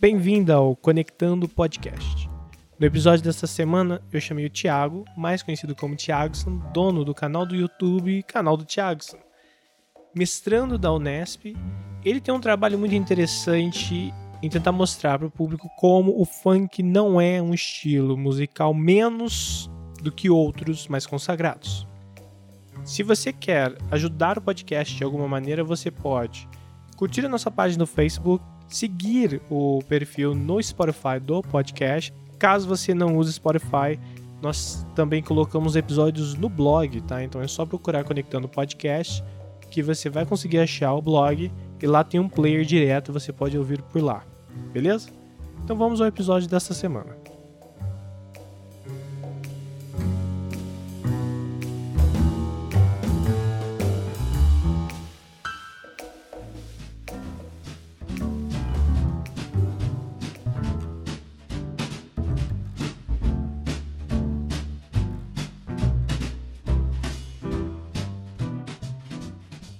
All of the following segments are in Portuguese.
Bem-vindo ao Conectando Podcast. No episódio desta semana, eu chamei o Thiago, mais conhecido como Thiagson, dono do canal do YouTube Canal do Thiagson. Mestrando da Unesp, ele tem um trabalho muito interessante em tentar mostrar para o público como o funk não é um estilo musical menos do que outros mais consagrados. Se você quer ajudar o podcast de alguma maneira, você pode curtir a nossa página no Facebook, seguir o perfil no Spotify do podcast. Caso você não use Spotify, nós também colocamos episódios no blog, tá? Então é só procurar Conectando Podcast que você vai conseguir achar o blog e lá tem um player direto, você pode ouvir por lá. Beleza? Então vamos ao episódio dessa semana.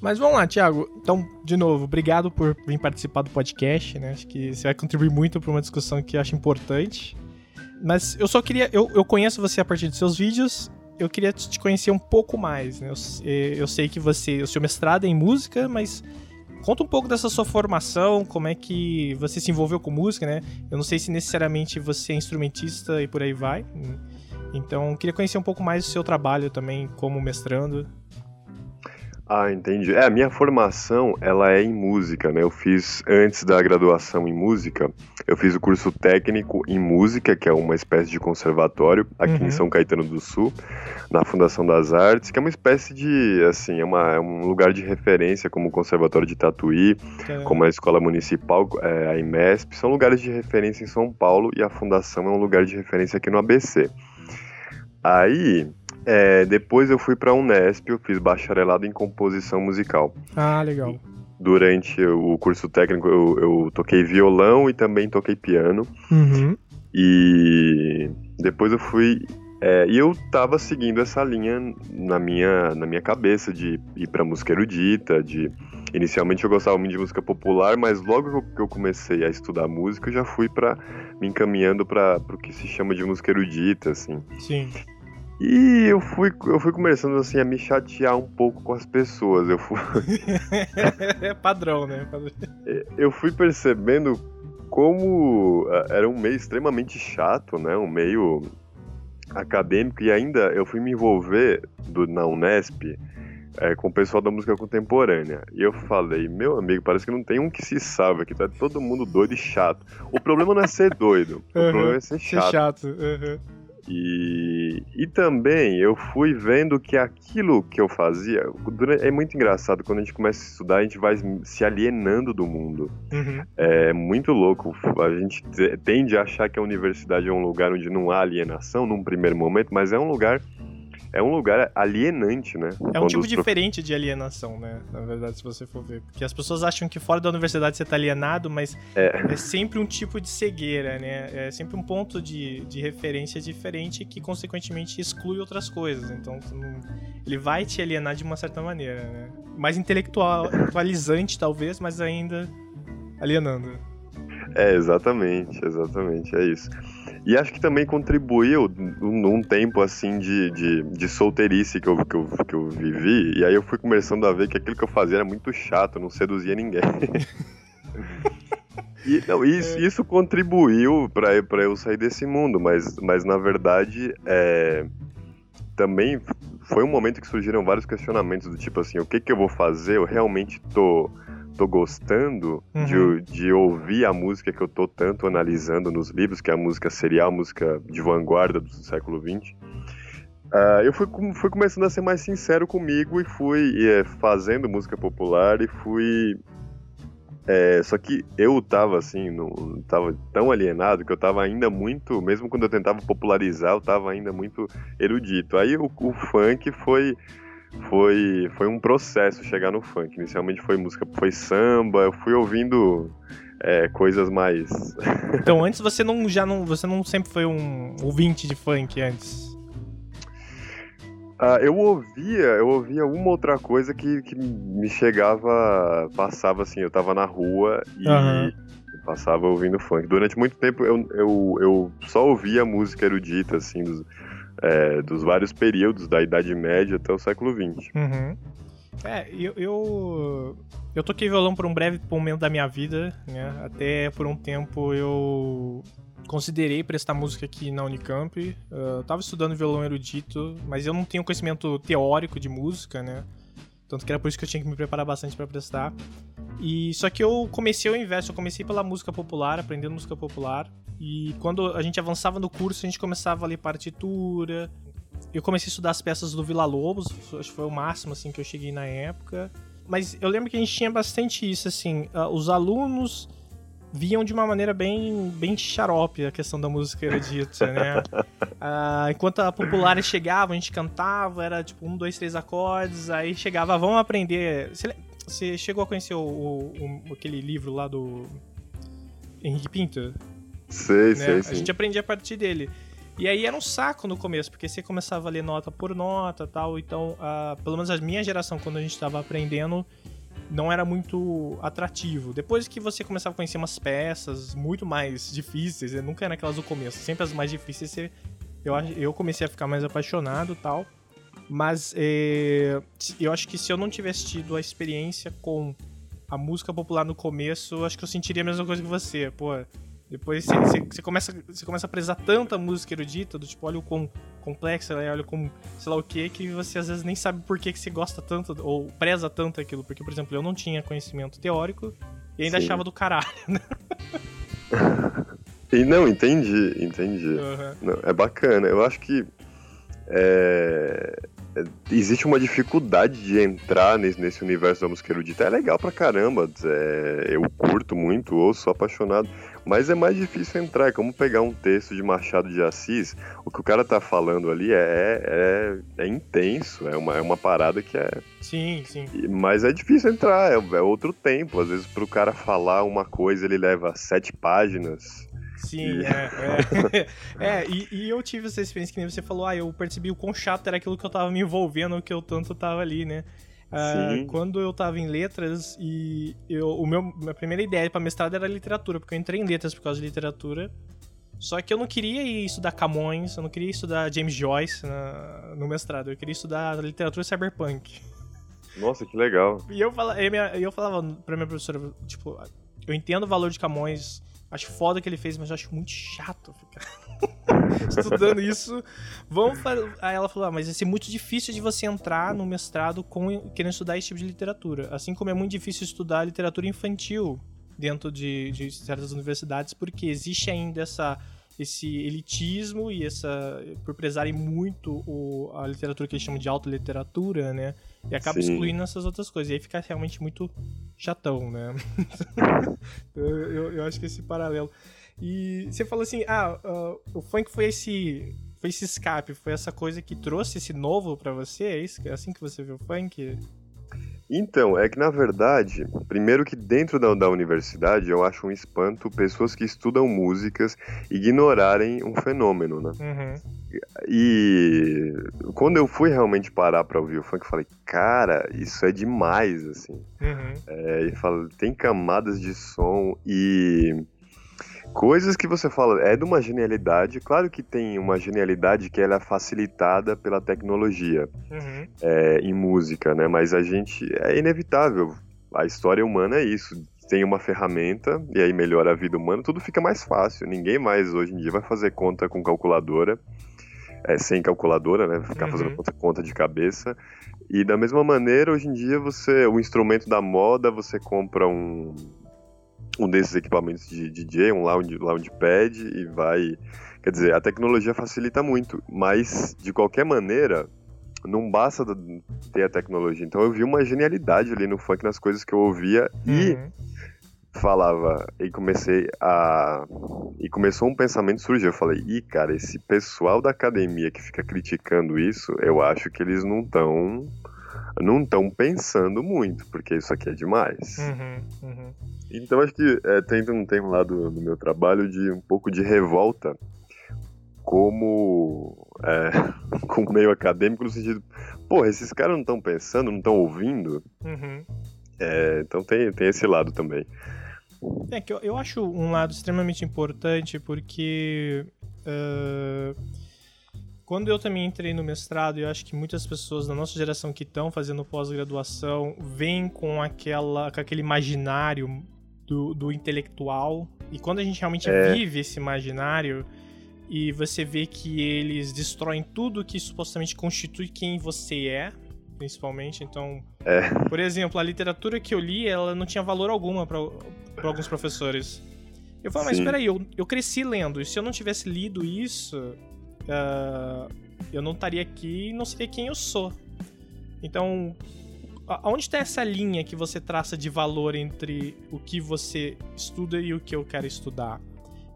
Mas vamos lá, Thiago. Então, de novo, obrigado por vir participar do podcast, né? Acho que você vai contribuir muito para uma discussão que eu acho importante. Mas eu só queria. Eu, eu conheço você a partir dos seus vídeos. Eu queria te conhecer um pouco mais, né? Eu, eu sei que você. O seu mestrado é em música, mas conta um pouco dessa sua formação, como é que você se envolveu com música, né? Eu não sei se necessariamente você é instrumentista e por aí vai. Então, queria conhecer um pouco mais do seu trabalho também como mestrando. Ah, entendi. É, a minha formação, ela é em música, né? Eu fiz, antes da graduação em música, eu fiz o curso técnico em música, que é uma espécie de conservatório, aqui uhum. em São Caetano do Sul, na Fundação das Artes, que é uma espécie de, assim, é, uma, é um lugar de referência, como o Conservatório de Tatuí, é. como a Escola Municipal, é, a IMESP, são lugares de referência em São Paulo, e a Fundação é um lugar de referência aqui no ABC. Aí, é, depois eu fui para a Unesp, eu fiz bacharelado em composição musical. Ah, legal. Durante o curso técnico eu, eu toquei violão e também toquei piano. Uhum. E depois eu fui é, e eu tava seguindo essa linha na minha, na minha cabeça de ir pra música erudita, de... Inicialmente eu gostava muito de música popular, mas logo que eu comecei a estudar música, eu já fui para me encaminhando para o que se chama de música erudita, assim. Sim. E eu fui, eu fui começando assim a me chatear um pouco com as pessoas. Eu fui. é padrão, né? É, eu fui percebendo como era um meio extremamente chato, né? Um meio acadêmico e ainda eu fui me envolver do, na Unesp é, com o pessoal da música contemporânea. E eu falei, meu amigo, parece que não tem um que se salva aqui, tá todo mundo doido e chato. O problema não é ser doido, o uhum, problema é ser chato. Ser chato. Uhum. E, e também eu fui vendo que aquilo que eu fazia. É muito engraçado, quando a gente começa a estudar, a gente vai se alienando do mundo. Uhum. É muito louco. A gente tende a achar que a universidade é um lugar onde não há alienação num primeiro momento, mas é um lugar é um lugar alienante, né? É um Quando tipo diferente de alienação, né? Na verdade, se você for ver. Porque as pessoas acham que fora da universidade você tá alienado, mas é, é sempre um tipo de cegueira, né? É sempre um ponto de, de referência diferente que, consequentemente, exclui outras coisas. Então, ele vai te alienar de uma certa maneira, né? Mais intelectualizante, talvez, mas ainda alienando. É, exatamente, exatamente, é isso. E acho que também contribuiu num tempo assim de, de, de solteirice que eu, que, eu, que eu vivi. E aí eu fui começando a ver que aquilo que eu fazia era muito chato, não seduzia ninguém. E, não, isso, isso contribuiu para eu sair desse mundo, mas, mas na verdade é, também foi um momento que surgiram vários questionamentos do tipo assim, o que que eu vou fazer? Eu realmente tô tô gostando uhum. de, de ouvir a música que eu tô tanto analisando nos livros, que é a música serial, a música de vanguarda do século XX. Uh, eu fui, fui começando a ser mais sincero comigo e fui é, fazendo música popular e fui. É, só que eu tava assim, não, tava tão alienado que eu tava ainda muito, mesmo quando eu tentava popularizar, eu tava ainda muito erudito. Aí o, o funk foi foi, foi um processo chegar no funk. Inicialmente foi música, foi samba, eu fui ouvindo é, coisas mais. então antes você não já não você não sempre foi um ouvinte de funk antes? Ah, eu ouvia, eu ouvia uma outra coisa que, que me chegava, passava assim, eu tava na rua e uhum. Passava ouvindo funk. Durante muito tempo eu, eu, eu só ouvia música erudita, assim, dos, é, dos vários períodos, da Idade Média até o século XX. Uhum. É, eu, eu, eu toquei violão por um breve momento da minha vida, né? Até por um tempo eu considerei prestar música aqui na Unicamp. Uh, tava estudando violão erudito, mas eu não tenho conhecimento teórico de música, né? Tanto que era por isso que eu tinha que me preparar bastante para prestar. E só que eu comecei o inverso, eu comecei pela música popular, aprendendo música popular. E quando a gente avançava no curso, a gente começava a ler partitura. Eu comecei a estudar as peças do Vila Lobos, acho que foi o máximo assim que eu cheguei na época. Mas eu lembro que a gente tinha bastante isso assim, uh, os alunos viam de uma maneira bem, bem xarope a questão da música erudita, né? uh, enquanto a popular chegava, a gente cantava, era tipo um, dois, três acordes, aí chegava, vamos aprender. Você, você chegou a conhecer o, o, o, aquele livro lá do Henrique Pinto? Sei, né? sei, sim. A gente aprendia a partir dele. E aí era um saco no começo, porque você começava a ler nota por nota tal. Então, uh, pelo menos a minha geração, quando a gente estava aprendendo, não era muito atrativo. Depois que você começava a conhecer umas peças muito mais difíceis, nunca era aquelas do começo, sempre as mais difíceis, você, eu, eu comecei a ficar mais apaixonado tal. Mas é, eu acho que se eu não tivesse tido a experiência com a música popular no começo, acho que eu sentiria a mesma coisa que você. Pô, depois você, começa, você começa a prezar tanta música erudita, do tipo, olha o quão complexa ela é, olha como, sei lá o que, que você às vezes nem sabe por que, que você gosta tanto, ou preza tanto aquilo. Porque, por exemplo, eu não tinha conhecimento teórico e ainda Sim. achava do caralho, né? e não, entendi, entendi. Uhum. Não, é bacana. Eu acho que é, existe uma dificuldade de entrar nesse, nesse universo da música erudita. É legal pra caramba, é, eu curto muito, ouço, sou apaixonado, mas é mais difícil entrar. É como pegar um texto de Machado de Assis, o que o cara tá falando ali é, é, é intenso, é uma, é uma parada que é. Sim, sim. Mas é difícil entrar, é, é outro tempo. Às vezes, pro cara falar uma coisa, ele leva sete páginas. Sim, é. É, é e, e, eu tive essa experiência que nem você falou, ah, eu percebi o quão chato era aquilo que eu tava me envolvendo, que eu tanto tava ali, né? Uh, quando eu tava em letras e eu, o meu, minha primeira ideia para mestrado era literatura, porque eu entrei em letras por causa de literatura. Só que eu não queria ir estudar Camões, eu não queria estudar James Joyce na, no mestrado, eu queria estudar literatura cyberpunk. Nossa, que legal. E eu, fala, eu, eu falava pra minha professora, tipo, eu entendo o valor de Camões, Acho foda que ele fez, mas acho muito chato ficar estudando isso. Vamos Aí ela falou: ah, mas vai ser muito difícil de você entrar no mestrado com querendo estudar esse tipo de literatura. Assim como é muito difícil estudar literatura infantil dentro de, de certas universidades, porque existe ainda essa esse elitismo e essa por prezarem muito o, a literatura que eles chamam de alta literatura, né? E acaba Sim. excluindo essas outras coisas. E aí fica realmente muito chatão, né? eu, eu, eu, acho que esse paralelo. E você falou assim, ah, uh, o funk foi esse foi esse escape, foi essa coisa que trouxe esse novo para você? É isso? É assim que você viu o funk? Então, é que na verdade, primeiro que dentro da, da, universidade eu acho um espanto pessoas que estudam músicas ignorarem um fenômeno, né? Uhum. E quando eu fui realmente parar pra ouvir o funk, eu falei, cara, isso é demais, assim. Uhum. É, e falo, tem camadas de som e Coisas que você fala, é de uma genialidade. Claro que tem uma genialidade que ela é facilitada pela tecnologia uhum. é, em música, né? Mas a gente. É inevitável. A história humana é isso. Tem uma ferramenta e aí melhora a vida humana, tudo fica mais fácil. Ninguém mais hoje em dia vai fazer conta com calculadora, é, sem calculadora, né? Ficar uhum. fazendo conta, conta de cabeça. E da mesma maneira, hoje em dia, você. O instrumento da moda, você compra um um desses equipamentos de DJ, um lounge, loungepad e vai. Quer dizer, a tecnologia facilita muito, mas de qualquer maneira, não basta ter a tecnologia. Então eu vi uma genialidade ali no funk nas coisas que eu ouvia uhum. e falava e comecei a e começou um pensamento surgir. Eu falei, ih, cara, esse pessoal da academia que fica criticando isso, eu acho que eles não estão não estão pensando muito, porque isso aqui é demais. Uhum, uhum. Então acho que é, tem um termo lá do, do, meu trabalho de um pouco de revolta como é, com meio acadêmico no sentido, porra, esses caras não estão pensando, não estão ouvindo. Uhum. É, então tem, tem esse lado também. É que eu, eu acho um lado extremamente importante porque uh, quando eu também entrei no mestrado, eu acho que muitas pessoas da nossa geração que estão fazendo pós-graduação vêm com aquela com aquele imaginário do, do intelectual e quando a gente realmente é. vive esse imaginário e você vê que eles destroem tudo que supostamente constitui quem você é, principalmente. Então, é. por exemplo, a literatura que eu li, ela não tinha valor alguma para alguns professores. Eu falo, mas peraí, eu, eu cresci lendo, e se eu não tivesse lido isso, uh, eu não estaria aqui e não seria quem eu sou. Então, aonde está essa linha que você traça de valor entre o que você estuda e o que eu quero estudar,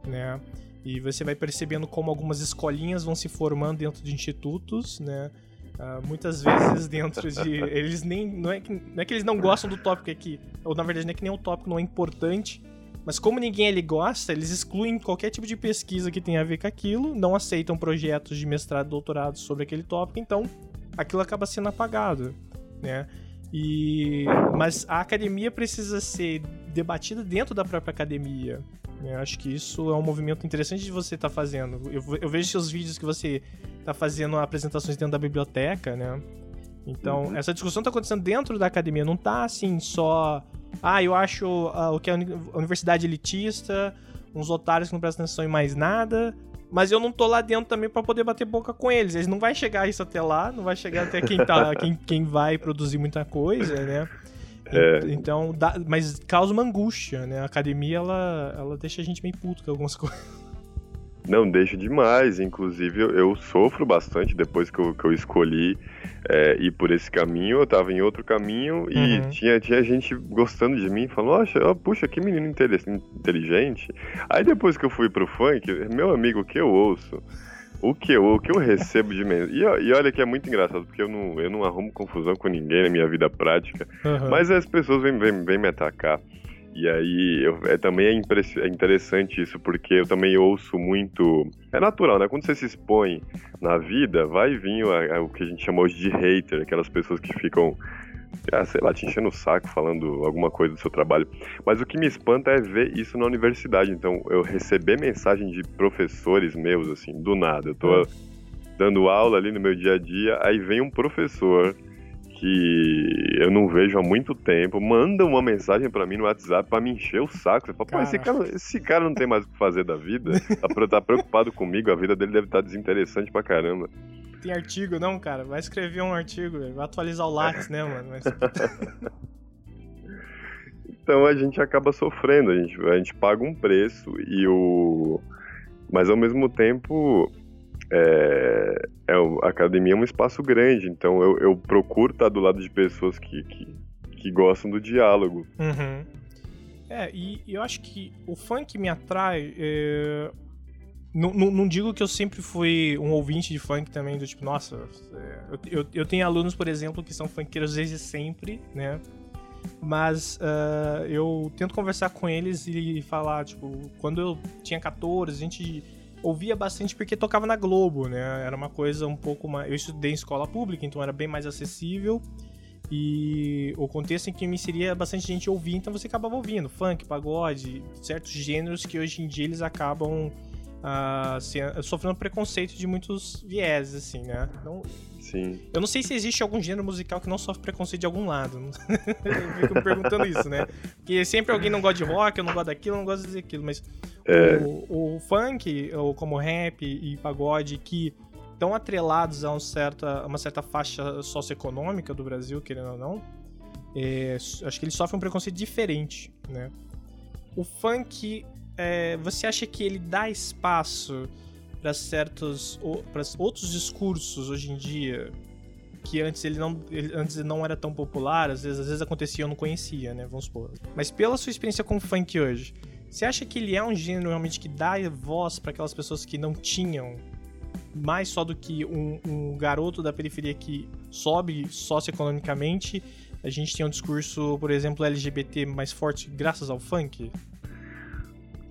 né? E você vai percebendo como algumas escolinhas vão se formando dentro de institutos, né? Uh, muitas vezes dentro de. Eles nem. Não é, que, não é que eles não gostam do tópico aqui. Ou na verdade não é que nem o tópico não é importante. Mas como ninguém ele gosta, eles excluem qualquer tipo de pesquisa que tenha a ver com aquilo, não aceitam projetos de mestrado e doutorado sobre aquele tópico, então aquilo acaba sendo apagado, né? E mas a academia precisa ser debatida dentro da própria academia, eu acho que isso é um movimento interessante de você estar tá fazendo. Eu, eu, vejo seus vídeos que você está fazendo apresentações dentro da biblioteca, né? Então, uhum. essa discussão está acontecendo dentro da academia, não está assim só. Ah, eu acho uh, o que é a universidade elitista, uns otários que não prestam atenção em mais nada, mas eu não tô lá dentro também para poder bater boca com eles. Eles não vai chegar isso até lá, não vai chegar até quem, tá, quem, quem vai produzir muita coisa, né? É. Então, dá, mas causa uma angústia, né? A academia, ela, ela deixa a gente meio puto com algumas coisas. Não, deixa demais. Inclusive, eu, eu sofro bastante depois que eu, que eu escolhi é, ir por esse caminho. Eu tava em outro caminho e uhum. tinha, tinha gente gostando de mim, falando, oh, puxa, que menino inteligente. Aí depois que eu fui pro funk, meu amigo, o que eu ouço? o que eu, o que eu recebo de mensagem. E, e, olha que é muito engraçado, porque eu não, eu não arrumo confusão com ninguém na minha vida prática, uhum. mas as pessoas vêm, vêm, vêm me atacar. E aí eu, é, também é, é, interessante isso, porque eu também ouço muito. É natural, né? Quando você se expõe na vida, vai vir o, o que a gente chama hoje de hater, aquelas pessoas que ficam ah, sei lá, te enchendo o saco falando alguma coisa do seu trabalho. Mas o que me espanta é ver isso na universidade. Então, eu receber mensagem de professores meus, assim, do nada. Eu tô dando aula ali no meu dia a dia, aí vem um professor que eu não vejo há muito tempo, manda uma mensagem para mim no WhatsApp para me encher o saco. Você fala, pô, esse cara, esse cara não tem mais o que fazer da vida, tá, tá preocupado comigo, a vida dele deve estar desinteressante pra caramba tem artigo, não, cara. Vai escrever um artigo, vai atualizar o Lattes, né, mano? Mas... então a gente acaba sofrendo, a gente, a gente paga um preço e o. Mas ao mesmo tempo. É, é, a academia é um espaço grande, então eu, eu procuro estar do lado de pessoas que, que, que gostam do diálogo. Uhum. É, e, e, eu acho que o funk me atrai é, não, não, digo que eu sempre fui um ouvinte de funk também, do tipo, nossa, é, eu, eu, eu tenho alunos, por exemplo, que são funkeiros desde sempre, né? Mas uh, eu tento conversar com eles e falar, tipo, quando eu tinha 14, a gente ouvia bastante porque tocava na Globo, né? Era uma coisa um pouco mais. Eu estudei em escola pública, então era bem mais acessível. E o contexto em que me seria bastante gente ouvir, então você acabava ouvindo funk, pagode, certos gêneros que hoje em dia eles acabam uh, sofrendo preconceito de muitos vieses, assim, né? Não, Sim. Eu não sei se existe algum gênero musical que não sofre preconceito de algum lado. eu fico me perguntando isso, né? Porque sempre alguém não gosta de rock, eu não gosto daquilo, eu não gosto daquilo, mas é. o, o, funk, ou como rap e pagode, que estão atrelados a, um certa, a uma certa faixa socioeconômica do Brasil, querendo ou não, é, acho que ele sofre um preconceito diferente, né? O funk é, você acha que ele dá espaço para certos para outros discursos hoje em dia que antes ele não ele, antes ele não era tão popular, às vezes às vezes acontecia eu não conhecia, né, vamos supor. Mas pela sua experiência com funk hoje, você acha que ele é um gênero realmente que dá voz para aquelas pessoas que não tinham mais só do que um, um garoto da periferia que sobe socioeconomicamente? A gente tem um discurso, por exemplo, LGBT mais forte graças ao funk?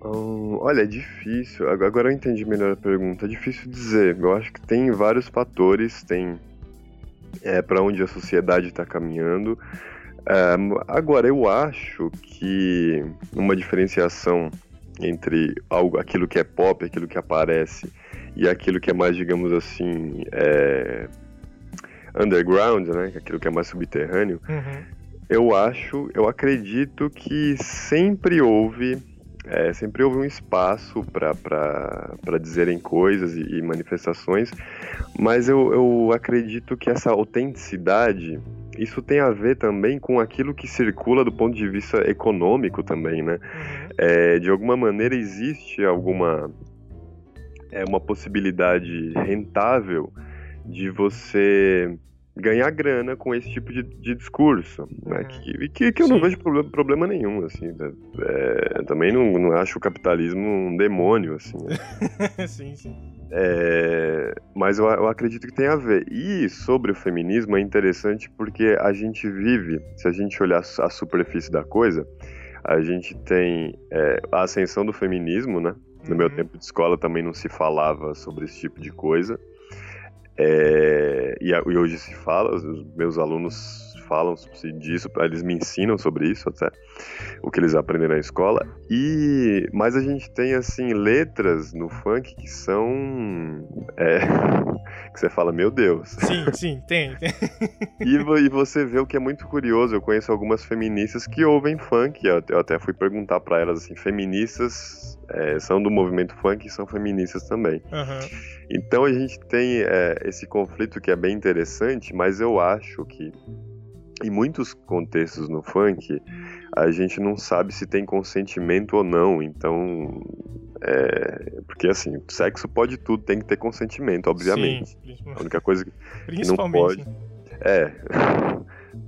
Hum, olha, é difícil. Agora eu entendi melhor a pergunta. É difícil dizer. Eu acho que tem vários fatores. Tem é, para onde a sociedade está caminhando. Um, agora, eu acho que uma diferenciação entre algo, aquilo que é pop, aquilo que aparece, e aquilo que é mais, digamos assim, é, underground, né? Aquilo que é mais subterrâneo. Uhum. Eu acho, eu acredito que sempre houve é, sempre houve um espaço para dizerem coisas e, e, manifestações, mas eu, eu acredito que essa autenticidade, isso tem a ver também com aquilo que circula do ponto de vista econômico também, né? Uhum. É, de alguma maneira existe alguma é, uma possibilidade rentável de você ganhar grana com esse tipo de, de discurso, né? Uhum. Que, que, que eu Sim. não vejo problema, problema nenhum, assim. Né? É, também não, não acho o capitalismo um demônio, assim. Né? sim, sim. É, mas eu, eu, acredito que tem a ver. E sobre o feminismo é interessante porque a gente vive, se a gente olhar a superfície da coisa, a gente tem é, a ascensão do feminismo, né? No uhum. meu tempo de escola também não se falava sobre esse tipo de coisa. É, e, e, hoje se fala, os meus alunos falam disso, eles me ensinam sobre isso até, o que eles aprendem na escola. E mas a gente tem assim letras no funk que são é, que você fala, meu Deus. Sim, sim, tem. tem. E, e, você vê o que é muito curioso. Eu conheço algumas feministas que ouvem funk. Eu, eu até fui perguntar para elas assim, feministas é, são do movimento funk e são feministas também. Uhum. Então a gente tem é, esse conflito que é bem interessante, mas eu acho que em muitos contextos no funk, a gente não sabe se tem consentimento ou não. Então, é, porque assim, sexo pode tudo, tem que ter consentimento, obviamente. Sim, a única coisa que, que não pode. É.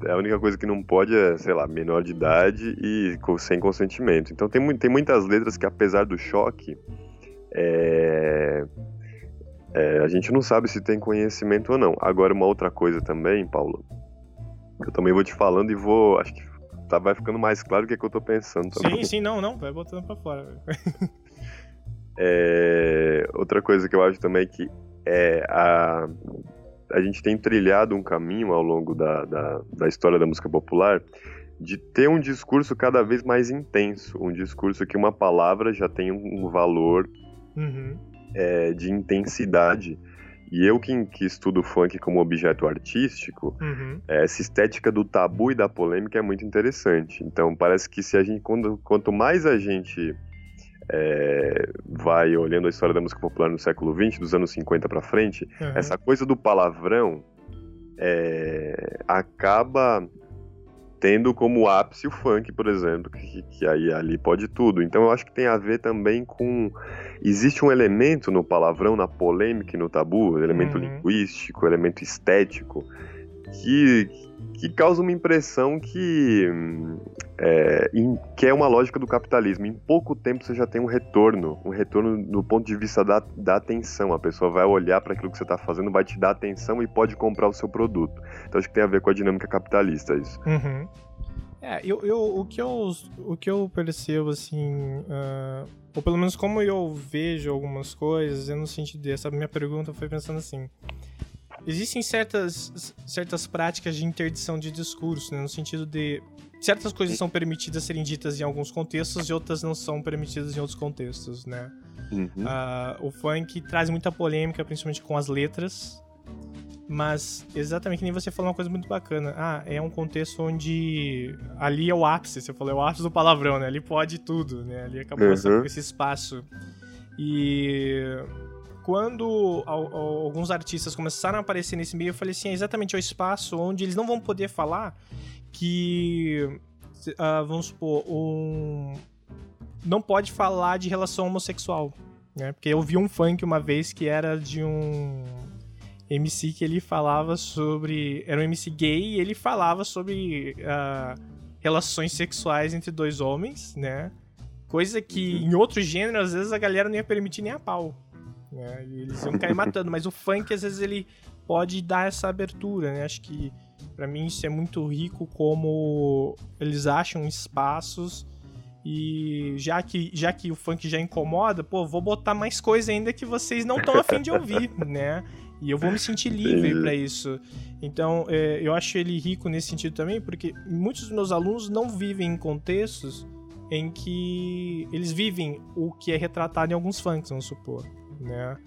A única coisa que não pode é, sei lá, menor de idade e sem consentimento. Então tem, tem muitas letras que, apesar do choque, é, é, a gente não sabe se tem conhecimento ou não. Agora, uma outra coisa também, Paulo, eu também vou te falando e vou. Acho que tá, vai ficando mais claro o que, é que eu tô pensando. Também. Sim, sim, não, não, vai botando pra fora. é, outra coisa que eu acho também é que é a, a gente tem trilhado um caminho ao longo da, da, da história da música popular de ter um discurso cada vez mais intenso, um discurso que uma palavra já tem um valor uhum. é, de intensidade e eu que, que estudo funk como objeto artístico, uhum. essa estética do tabu e da polêmica é muito interessante. Então parece que se a gente, quando, quanto mais a gente é, vai olhando a história da música popular no século XX, dos anos 50 para frente, uhum. essa coisa do palavrão é, acaba tendo como ápice o funk, por exemplo, que, que, aí ali pode tudo. Então eu acho que tem a ver também com existe um elemento no palavrão, na polêmica e no tabu, elemento uhum. linguístico, elemento estético, que, que causa uma impressão que é, em, que é uma lógica do capitalismo. Em pouco tempo você já tem um retorno, um retorno do ponto de vista da, da atenção. A pessoa vai olhar para aquilo que você está fazendo, vai te dar atenção e pode comprar o seu produto. Então acho que tem a ver com a dinâmica capitalista isso. Uhum. É, eu, eu, o, que eu, o que eu percebo, assim, uh, ou pelo menos como eu vejo algumas coisas, é no sentido dessa minha pergunta foi pensando assim, existem certas, certas práticas de interdição de discurso, né, no sentido de certas coisas são permitidas serem ditas em alguns contextos e outras não são permitidas em outros contextos, né? Uhum. Uh, o funk traz muita polêmica, principalmente com as letras, mas exatamente que nem você falou uma coisa muito bacana. Ah, é um contexto onde ali é o ápice, você falou, é o ápice do palavrão, né? Ali pode tudo, né? Ali acabou uhum. esse espaço. E quando alguns artistas começaram a aparecer nesse meio, eu falei assim, é exatamente o espaço onde eles não vão poder falar que, uh, vamos supor, um... não pode falar de relação homossexual, né? Porque eu vi um funk uma vez que era de um MC que ele falava sobre... Era um MC gay e ele falava sobre uh, relações sexuais entre dois homens, né? Coisa que uhum. em outro gênero, às vezes, a galera não ia permitir nem a pau. Né? E eles iam cair matando. Mas o funk, às vezes, ele pode dar essa abertura, né? Acho que para mim isso é muito rico como eles acham espaços e já que, já que o funk já incomoda, pô, vou botar mais coisa ainda que vocês não estão afim de ouvir, né? E eu vou me sentir livre para isso. Então, é, eu acho ele rico nesse sentido também, porque muitos dos meus alunos não vivem em contextos em que eles vivem o que é retratado em alguns funks, vamos supor, né?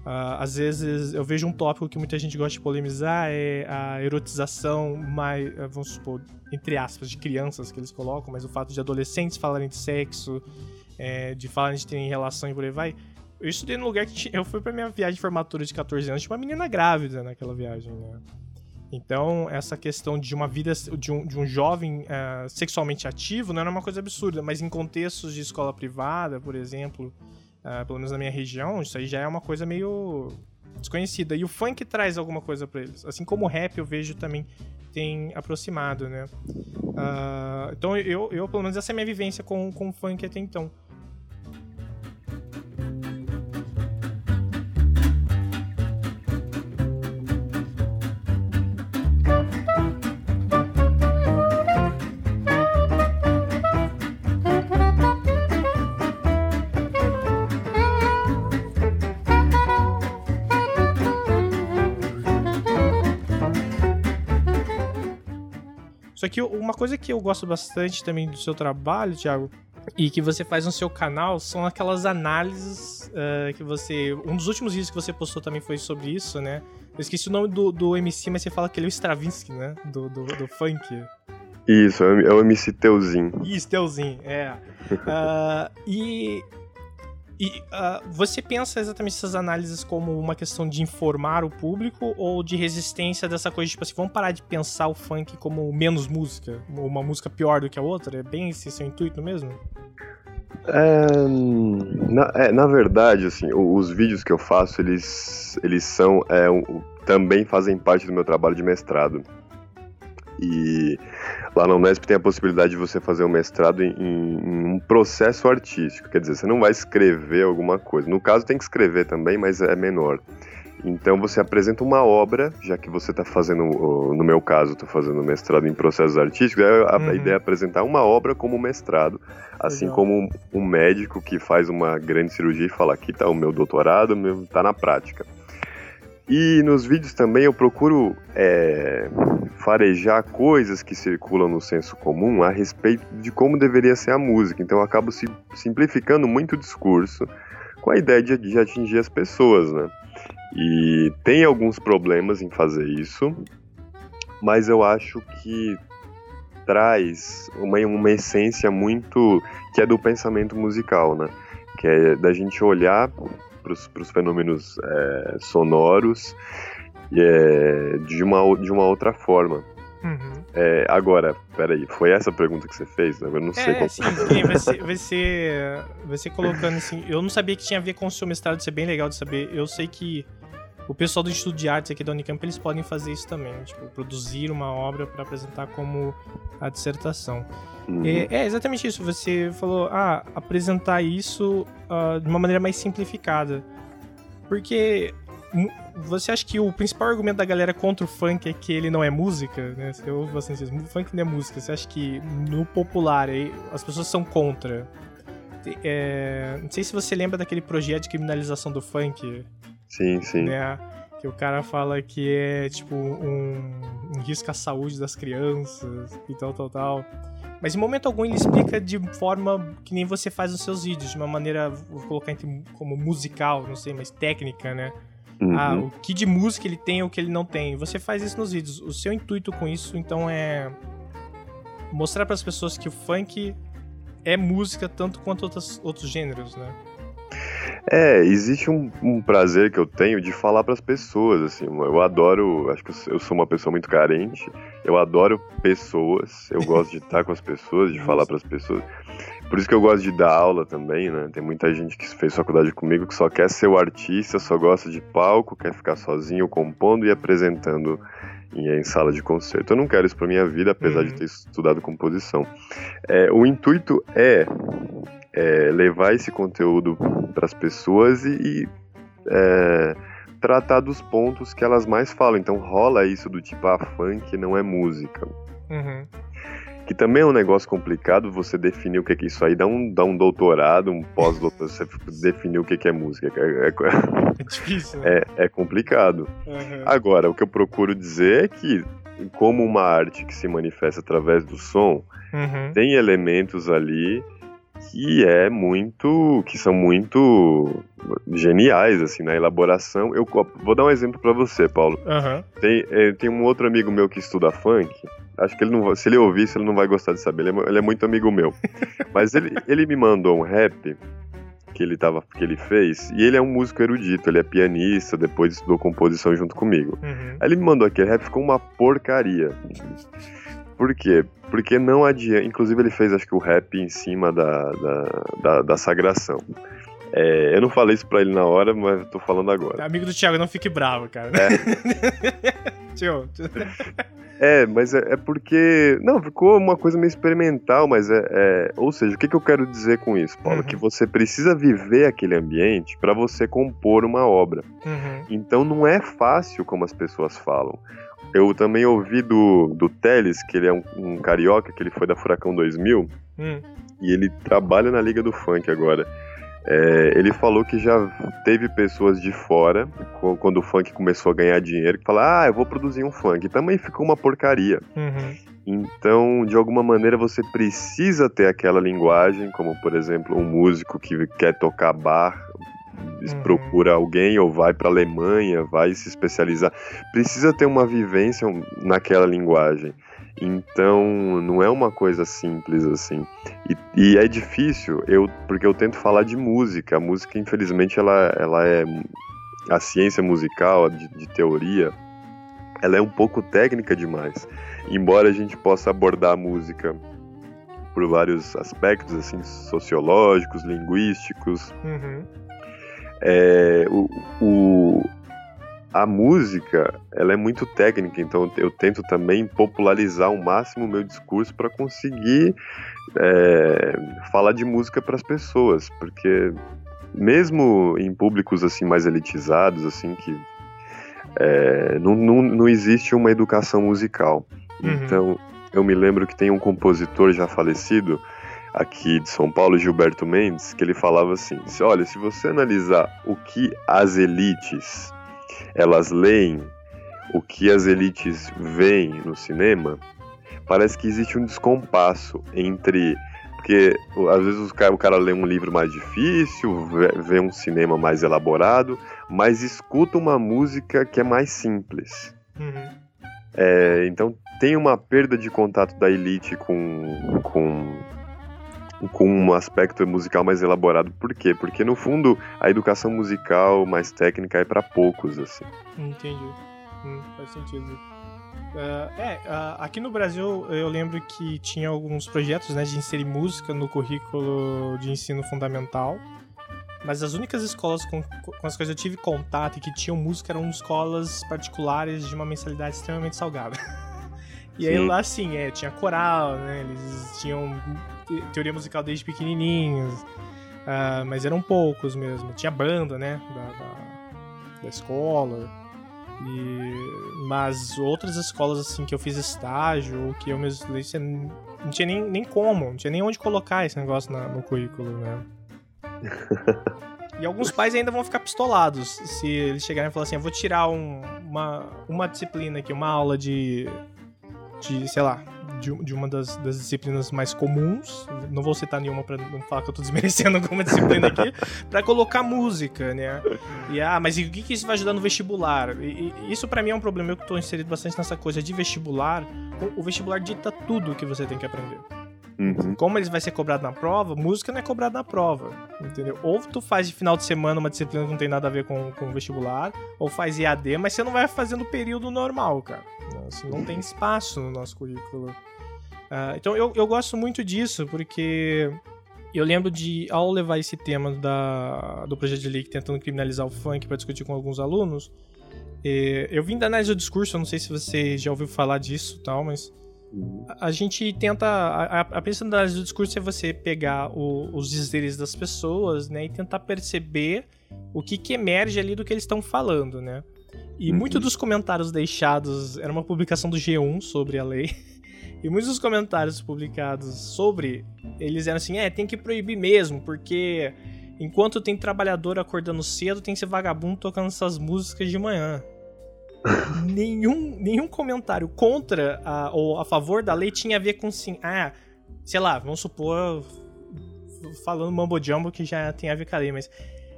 Uh, às vezes eu vejo um tópico que muita gente gosta de polemizar é a erotização mais, eh, vamos supor, entre aspas, de crianças que eles colocam, mas o fato de adolescentes falarem de sexo, é, de falarem de terem relação e por aí vai. Eu estudei num lugar que eu fui pra minha viagem de formatura de 14 anos, tinha uma menina grávida naquela viagem, né? Então, essa questão de uma vida, de um, de um jovem uh, sexualmente ativo não era uma coisa absurda, mas em contextos de escola privada, por exemplo, uh, pelo menos na minha região, isso aí já é uma coisa meio desconhecida. E o funk traz alguma coisa para eles. Assim como o rap eu vejo também tem aproximado, né? Uh, então, eu, eu, pelo menos, essa é a minha vivência com, com o funk até então. Só que uma coisa que eu gosto bastante também do seu trabalho, Thiago, e que você faz no seu canal são aquelas análises uh, que você. Um dos últimos vídeos que você postou também foi sobre isso, né? Eu esqueci o nome do, do MC, mas você fala que ele é o Stravinsky, né? Do, do, do funk. Isso, é o MC Teuzinho. Isso, Teuzinho, é. Uh, e e uh, você pensa exatamente essas análises como uma questão de informar o público ou de resistência dessa coisa, tipo assim, vamos parar de pensar o funk como menos música, uma música pior do que a outra? É bem esse seu intuito mesmo? É, na, é, na verdade, assim, os vídeos que eu faço, eles, eles são, é, um, também fazem parte do meu trabalho de mestrado. E lá na Unesp tem a possibilidade de você fazer um mestrado em, em, um processo artístico, quer dizer, você não vai escrever alguma coisa. No caso tem que escrever também, mas é menor. Então você apresenta uma obra, já que você está fazendo, no meu caso, estou fazendo mestrado em processos artísticos, a, uhum. ideia é apresentar uma obra como mestrado, assim Legal. como um médico que faz uma grande cirurgia e fala, aqui está o meu doutorado, está na prática. E nos vídeos também eu procuro é, farejar coisas que circulam no senso comum a respeito de como deveria ser a música. Então eu acabo simplificando muito o discurso com a ideia de, de atingir as pessoas, né? E tem alguns problemas em fazer isso, mas eu acho que traz uma, uma essência muito que é do pensamento musical, né? Que é da gente olhar para os fenômenos é, sonoros é, de, uma, de uma outra forma. Uhum. É, agora, peraí, foi essa a pergunta que você fez? Eu não sei é, qual sim, sim, vai, ser, vai, ser, vai ser colocando assim. Eu não sabia que tinha a ver com o seu mestrado, isso é bem legal de saber. Eu sei que o pessoal do Instituto de Artes aqui da Unicamp, eles podem fazer isso também, tipo, produzir uma obra para apresentar como a dissertação. Uhum. É, é, exatamente isso, você falou, ah, apresentar isso uh, de uma maneira mais simplificada. Porque você acha que o principal argumento da galera contra o funk é que ele não é música, né? Você ouve bastante isso, o funk não é música. Você acha que no popular aí, as pessoas são contra? É, não sei se você lembra daquele projeto de criminalização do funk. Sim, sim. Né? Que o cara fala que é, tipo, um, um risco à saúde das crianças e tal, tal, tal. Mas em momento algum ele explica de forma que nem você faz nos seus vídeos, de uma maneira, vou colocar como musical, não sei, mas técnica, né? Uhum. Ah, o que de música ele tem ou o que ele não tem. Você faz isso nos vídeos. O seu intuito com isso, então, é mostrar para as pessoas que o funk é música tanto quanto outros, outros gêneros, né? É, existe um, um, prazer que eu tenho de falar para as pessoas, assim, eu adoro, acho que eu sou uma pessoa muito carente, eu adoro pessoas, eu gosto de estar com as pessoas, de falar para as pessoas. Por isso que eu gosto de dar aula também, né? Tem muita gente que fez faculdade comigo que só quer ser o artista, só gosta de palco, quer ficar sozinho compondo e apresentando em, sala de concerto. Eu não quero isso para minha vida, apesar uhum. de ter estudado composição. É, o intuito é é, levar esse conteúdo para as pessoas e, e é, tratar dos pontos que elas mais falam. Então rola isso do tipo, ah, funk não é música. Uhum. que também é um negócio complicado você definir o que é isso aí, dá um, dá um doutorado, um pós-doutorado, você definir o que é música. É, é, é difícil, né? É, é complicado. Uhum. Agora, o que eu procuro dizer é que, como uma arte que se manifesta através do som, uhum. tem elementos ali que é muito que são muito geniais assim na elaboração. Eu vou dar um exemplo para você Paulo. Uhum. tem é, tem um outro amigo meu que estuda funk. Acho que ele não se ele ouvir isso ele não vai gostar de saber. Ele é, ele é muito amigo meu. Mas ele, ele me mandou um rap que ele tava que ele fez e ele é um músico erudito ele é pianista depois estudou composição junto comigo. Uhum. aí ele me mandou aquele rap ficou uma porcaria por quê? Porque não adianta. Inclusive, ele fez, acho que, o rap em cima da, da, da, da sagração. É, eu não falei isso pra ele na hora, mas tô falando agora. Amigo do Thiago, não fique bravo, cara. É, Tio. é mas é, é, porque. Não, ficou uma coisa meio experimental, mas é. é ou seja, o que, que eu quero dizer com isso, Paulo? Uhum. Que você precisa viver aquele ambiente para você compor uma obra. Uhum. Então não é fácil como as pessoas falam. Eu também ouvi do, do Teles, que ele é um, um carioca, que ele foi da Furacão 2000, hum. e ele trabalha na Liga do Funk agora. É, ele falou que já teve pessoas de fora, quando o funk começou a ganhar dinheiro, que falaram, ah, eu vou produzir um funk. Também ficou uma porcaria. Uhum. Então, de alguma maneira, você precisa ter aquela linguagem, como, por exemplo, um músico que quer tocar bar, uhum. procura alguém ou vai para a Alemanha, vai se especializar, precisa ter uma vivência naquela linguagem. Então, não é uma coisa simples assim. E, e, é difícil, eu, porque eu tento falar de música. A música, infelizmente, ela, ela é. A ciência musical, de, de teoria, ela é um pouco técnica demais. Embora a gente possa abordar a música por vários aspectos, assim, sociológicos, linguísticos, uhum é, o, o, a música ela é muito técnica, então eu tento também popularizar ao máximo o meu discurso para conseguir é, falar de música para as pessoas, porque mesmo em públicos assim mais elitizados, assim que é, não, não, não existe uma educação musical. Uhum. Então eu me lembro que tem um compositor já falecido aqui de São Paulo, Gilberto Mendes, que ele falava assim: olha, se você analisar o que as elites elas leem, o que as elites veem no cinema, parece que existe um descompasso entre porque às vezes o cara, o cara lê um livro mais difícil, vê, vê, um cinema mais elaborado, mas escuta uma música que é mais simples. Uhum. É, então tem uma perda de contato da elite com, com com um aspecto musical mais elaborado. Por quê? Porque no fundo a educação musical mais técnica é para poucos, assim. Entendi. Hum, faz sentido. Uh, é, uh, aqui no Brasil eu lembro que tinha alguns projetos né, de inserir música no currículo de ensino fundamental. Mas as únicas escolas com, com as quais eu tive contato e que tinham música eram escolas particulares de uma mensalidade extremamente salgada. e aí lá, assim, é, tinha coral, né? Eles tinham teoria musical desde pequenininhos, uh, mas eram poucos mesmo. Tinha banda, né, da, da, da escola. E, mas outras escolas assim que eu fiz estágio ou que eu mesmo não tinha nem, nem como, não tinha nem onde colocar esse negócio na, no currículo, né? e alguns pais ainda vão ficar pistolados se eles chegarem e falar assim: eu vou tirar um, uma, uma disciplina aqui, uma aula de, de sei lá, de, de uma das, das, disciplinas mais comuns, não vou citar nenhuma para não falar que eu tô desmerecendo alguma disciplina aqui, para colocar música, né? E ah, mas e o que, que isso vai ajudar no vestibular? E, e isso para mim é um problema, eu que tô inserido bastante nessa coisa de vestibular. O vestibular dita tudo que você tem que aprender. Uhum. Como ele vai ser cobrado na prova, música não é cobrada na prova, entendeu? Ou tu faz de final de semana uma disciplina que não tem nada a ver com, com o vestibular, ou faz EAD, mas você não vai fazer no período normal, cara. Assim, não tem espaço no nosso currículo. Uh, então eu, eu gosto muito disso, porque eu lembro de, ao levar esse tema da, do projeto de lei tentando criminalizar o funk para discutir com alguns alunos, eh, eu vim da análise do discurso, eu não sei se você já ouviu falar disso tal, mas a, a gente tenta. A, a da análise do discurso é você pegar o, os dizeres das pessoas né, e tentar perceber o que, que emerge ali do que eles estão falando, né? E uhum. muito dos comentários deixados era uma publicação do G1 sobre a lei. E muitos dos comentários publicados sobre eles eram assim: é, tem que proibir mesmo, porque enquanto tem trabalhador acordando cedo, tem esse vagabundo tocando essas músicas de manhã. nenhum, nenhum comentário contra a, ou a favor da lei tinha a ver com assim, ah, sei lá, vamos supor, falando mambo jumbo que já tem a ver com a lei, mas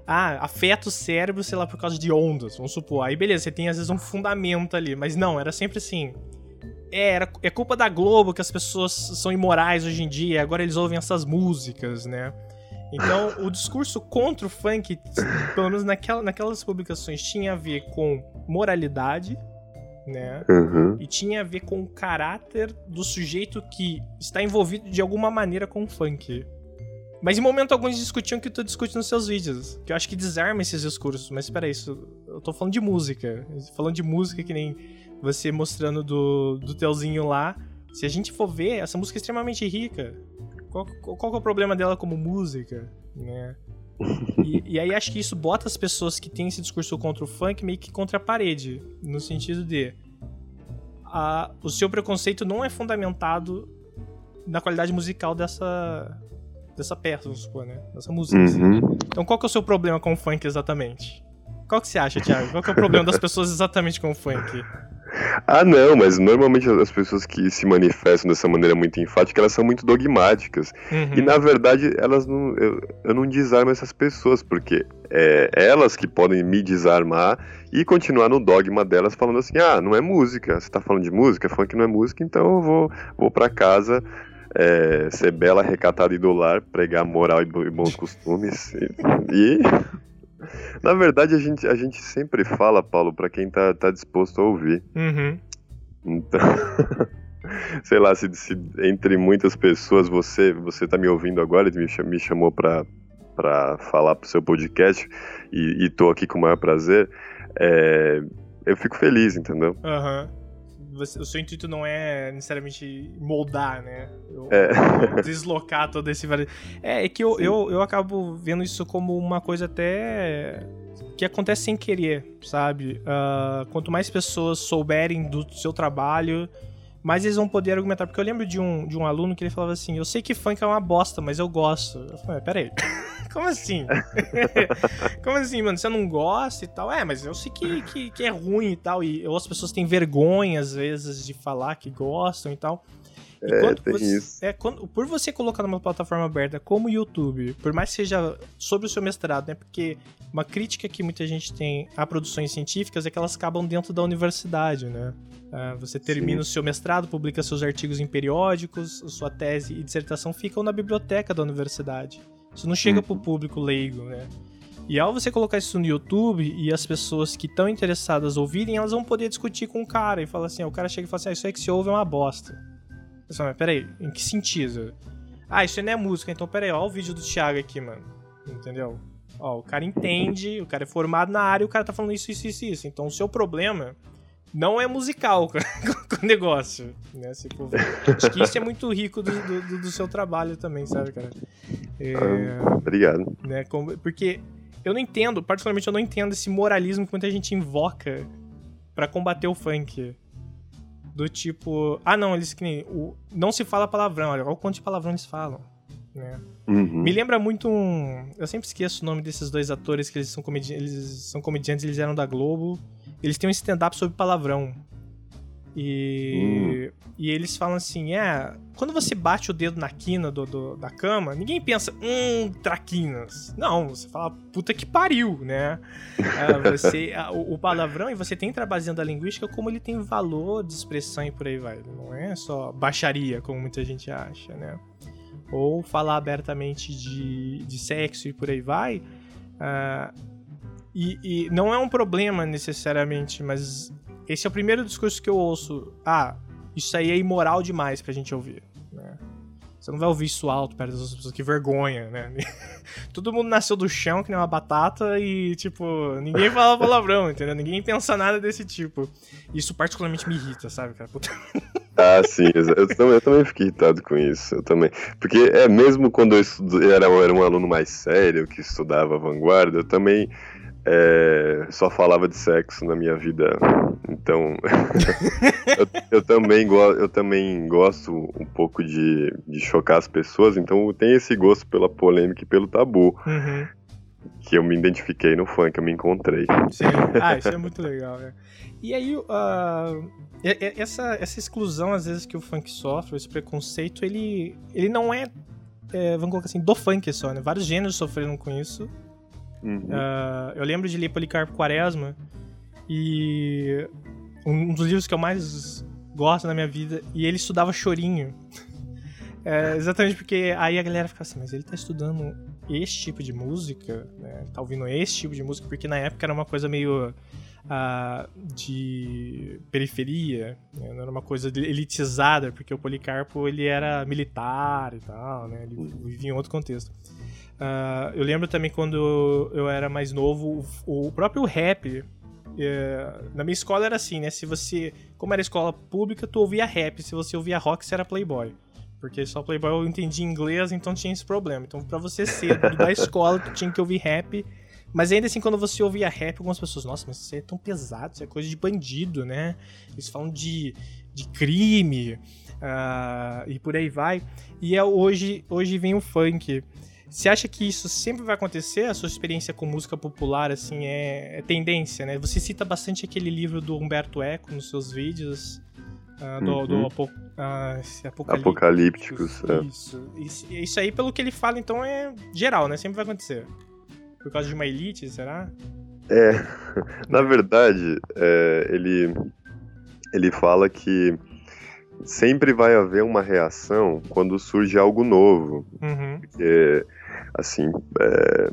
ah, afeta o cérebro, sei lá, por causa de ondas, vamos supor. Aí beleza, você tem às vezes um fundamento ali, mas não, era sempre assim. É, era, é culpa da Globo que as pessoas são imorais hoje em dia, agora eles ouvem essas músicas, né? Então, o discurso contra o funk, pelo menos naquela, naquelas publicações, tinha a ver com moralidade, né? Uhum. E tinha a ver com o caráter do sujeito que está envolvido de alguma maneira com o funk. Mas em momento algum eles discutiam o que tu discute nos seus vídeos. Que eu acho que desarma esses discursos. Mas espera isso, eu tô falando de música. Falando de música que nem você mostrando do, do Telzinho lá. Se a gente for ver, essa música é extremamente rica. Qual, qual, qual é o problema dela como música, né? E, e, aí acho que isso bota as pessoas que têm esse discurso contra o funk meio que contra a parede. No sentido de... A, o seu preconceito não é fundamentado na qualidade musical dessa, dessa peça, vamos supor, né? Dessa música. Uhum. Assim. Então qual que é o seu problema com o funk exatamente? Qual que você acha, Thiago? Qual que é o problema das pessoas exatamente com o funk? Ah, não, mas normalmente as pessoas que se manifestam dessa maneira muito enfática, elas são muito dogmáticas. Uhum. E na verdade, elas não. Eu, eu não desarmo essas pessoas, porque é elas que podem me desarmar e continuar no dogma delas, falando assim: ah, não é música. Você tá falando de música? Funk não é música, então eu vou, vou pra casa é, ser bela, recatada e dolar, pregar moral e bons costumes. E, e, na verdade, a gente, a gente sempre fala, Paulo, para quem tá, tá disposto a ouvir. Uhum. Então, sei lá, se, se, entre muitas pessoas você você tá me ouvindo agora, me, me chamou para para falar pro seu podcast e, e tô aqui com o maior prazer, é, eu fico feliz, entendeu? Aham. Uhum você, o seu intuito não é necessariamente moldar, né? Ou, É. deslocar todo esse. É, é que eu, eu, eu acabo vendo isso como uma coisa até que acontece sem querer, sabe? Ah, quanto mais pessoas souberem do seu trabalho, mais eles vão poder argumentar. Porque eu lembro de um, de um aluno que ele falava assim: Eu sei que funk é uma bosta, mas eu gosto. Eu falei, peraí. Como assim? Como assim, mano? Você não gosta e tal? É, mas eu sei que, que, que é ruim e tal. E ou as pessoas têm vergonha, às vezes, de falar que gostam e tal. E É, tem você, isso. É, quando, por você colocar numa plataforma aberta como o YouTube, por mais que seja sobre o seu mestrado, né? Porque uma crítica que muita gente tem a produções científicas é que elas acabam dentro da universidade, né? Ah, você termina o seu mestrado, publica seus artigos em periódicos, sua tese e dissertação ficam na biblioteca da universidade. Isso não chega pro público leigo, né? E ao você colocar isso no YouTube e as pessoas que estão interessadas ouvirem, elas vão poder discutir com o cara e falar assim: ó, o cara chega e fala assim, ah, isso aí que se ouve é uma bosta. Fala, mas peraí, em que sentido? Ah, isso aí não é música, então peraí, ó, o vídeo do Thiago aqui, mano. Entendeu? Ó, o cara entende, o cara é formado na área e o cara tá falando isso, isso, isso, isso. Então o seu problema não é musical com o negócio, né? Se for ver. Acho que isso é muito rico do, do, do seu trabalho também, sabe, cara? É, Ah, obrigado. né, porque eu não entendo, particularmente eu não entendo esse moralismo que muita gente invoca pra combater o funk. Do tipo, ah não, eles que nem, o, não se fala palavrão, olha, olha o quanto de palavrão eles falam, né? Uhum. Me lembra muito um, eu sempre esqueço o nome desses dois atores que eles são, comedi eles são comediantes, eles eram da Globo. Eles têm um stand-up sobre palavrão. E, e eles falam assim: é, quando você bate o dedo na quina do, do- da cama, ninguém pensa, hum, traquinas. Não, você fala, puta que pariu, né? Ah, você, ah, o, o palavrão, e você tem trabalhando a linguística como ele tem valor de expressão e por aí vai. Não é só baixaria, como muita gente acha, né? Ou falar abertamente de, de sexo e por aí vai. Ah, e, e não é um problema necessariamente, mas esse é o primeiro discurso que eu ouço. Ah, isso aí é imoral demais pra gente ouvir. né? Você não vai ouvir isso alto perto das pessoas, que vergonha, né? Todo mundo nasceu do chão, que nem uma batata, e, tipo, ninguém fala palavrão, entendeu? Ninguém pensa nada desse tipo. Isso particularmente me irrita, sabe, cara? Puta. Ah, sim, eu também, eu também fiquei irritado com isso, eu também. Porque é mesmo quando eu estudo, era, eu era um aluno mais sério, que estudava vanguarda, eu também é, só falava de sexo na minha vida Então, eu, eu, também eu também gosto um pouco de, de chocar as pessoas, então tem esse gosto pela polêmica e pelo tabu. Uhum. Que eu me identifiquei no funk, eu me encontrei. Sim, ah, isso é muito legal, né? E aí, uh, essa, essa exclusão, às vezes, que o funk sofre, esse preconceito, ele, ele não é, é, vamos colocar assim, do funk só, né? Vários gêneros sofreram com isso. Uhum. Uh, eu lembro de ler Policarpo Quaresma, e um dos livros que eu mais gosto na minha vida, e ele estudava chorinho. É, exatamente porque aí a galera fica assim, mas ele tá estudando esse tipo de música, né? tá ouvindo esse tipo de música, porque na época era uma coisa meio uh, de periferia, né? não era uma coisa elitizada, porque o Policarpo ele era militar e tal, né? ele vivia em outro contexto. Uh, eu lembro também quando eu era mais novo, o próprio rap é, na minha escola era assim, né? Se você. Como era escola pública, tu ouvia rap. Se você ouvia rock, você era playboy. Porque só playboy eu entendi inglês, então tinha esse problema. Então, pra você ser da escola, tu tinha que ouvir rap. Mas ainda assim, quando você ouvia rap, algumas pessoas, nossa, mas isso é tão pesado, isso é coisa de bandido, né? Eles falam de, de crime uh, e por aí vai. E é, hoje, hoje vem o funk. Você acha que isso sempre vai acontecer? A sua experiência com música popular, assim, é, é tendência, né? Você cita bastante aquele livro do Humberto Eco nos seus vídeos, uh, do, uhum. do apo, uh, Apocalípticos. É. Isso. isso. Isso aí, pelo que ele fala, então, é geral, né? Sempre vai acontecer. Por causa de uma elite, será? É, na verdade, é, ele, ele fala que sempre vai haver uma reação quando surge algo novo. Uhum. Porque assim, é...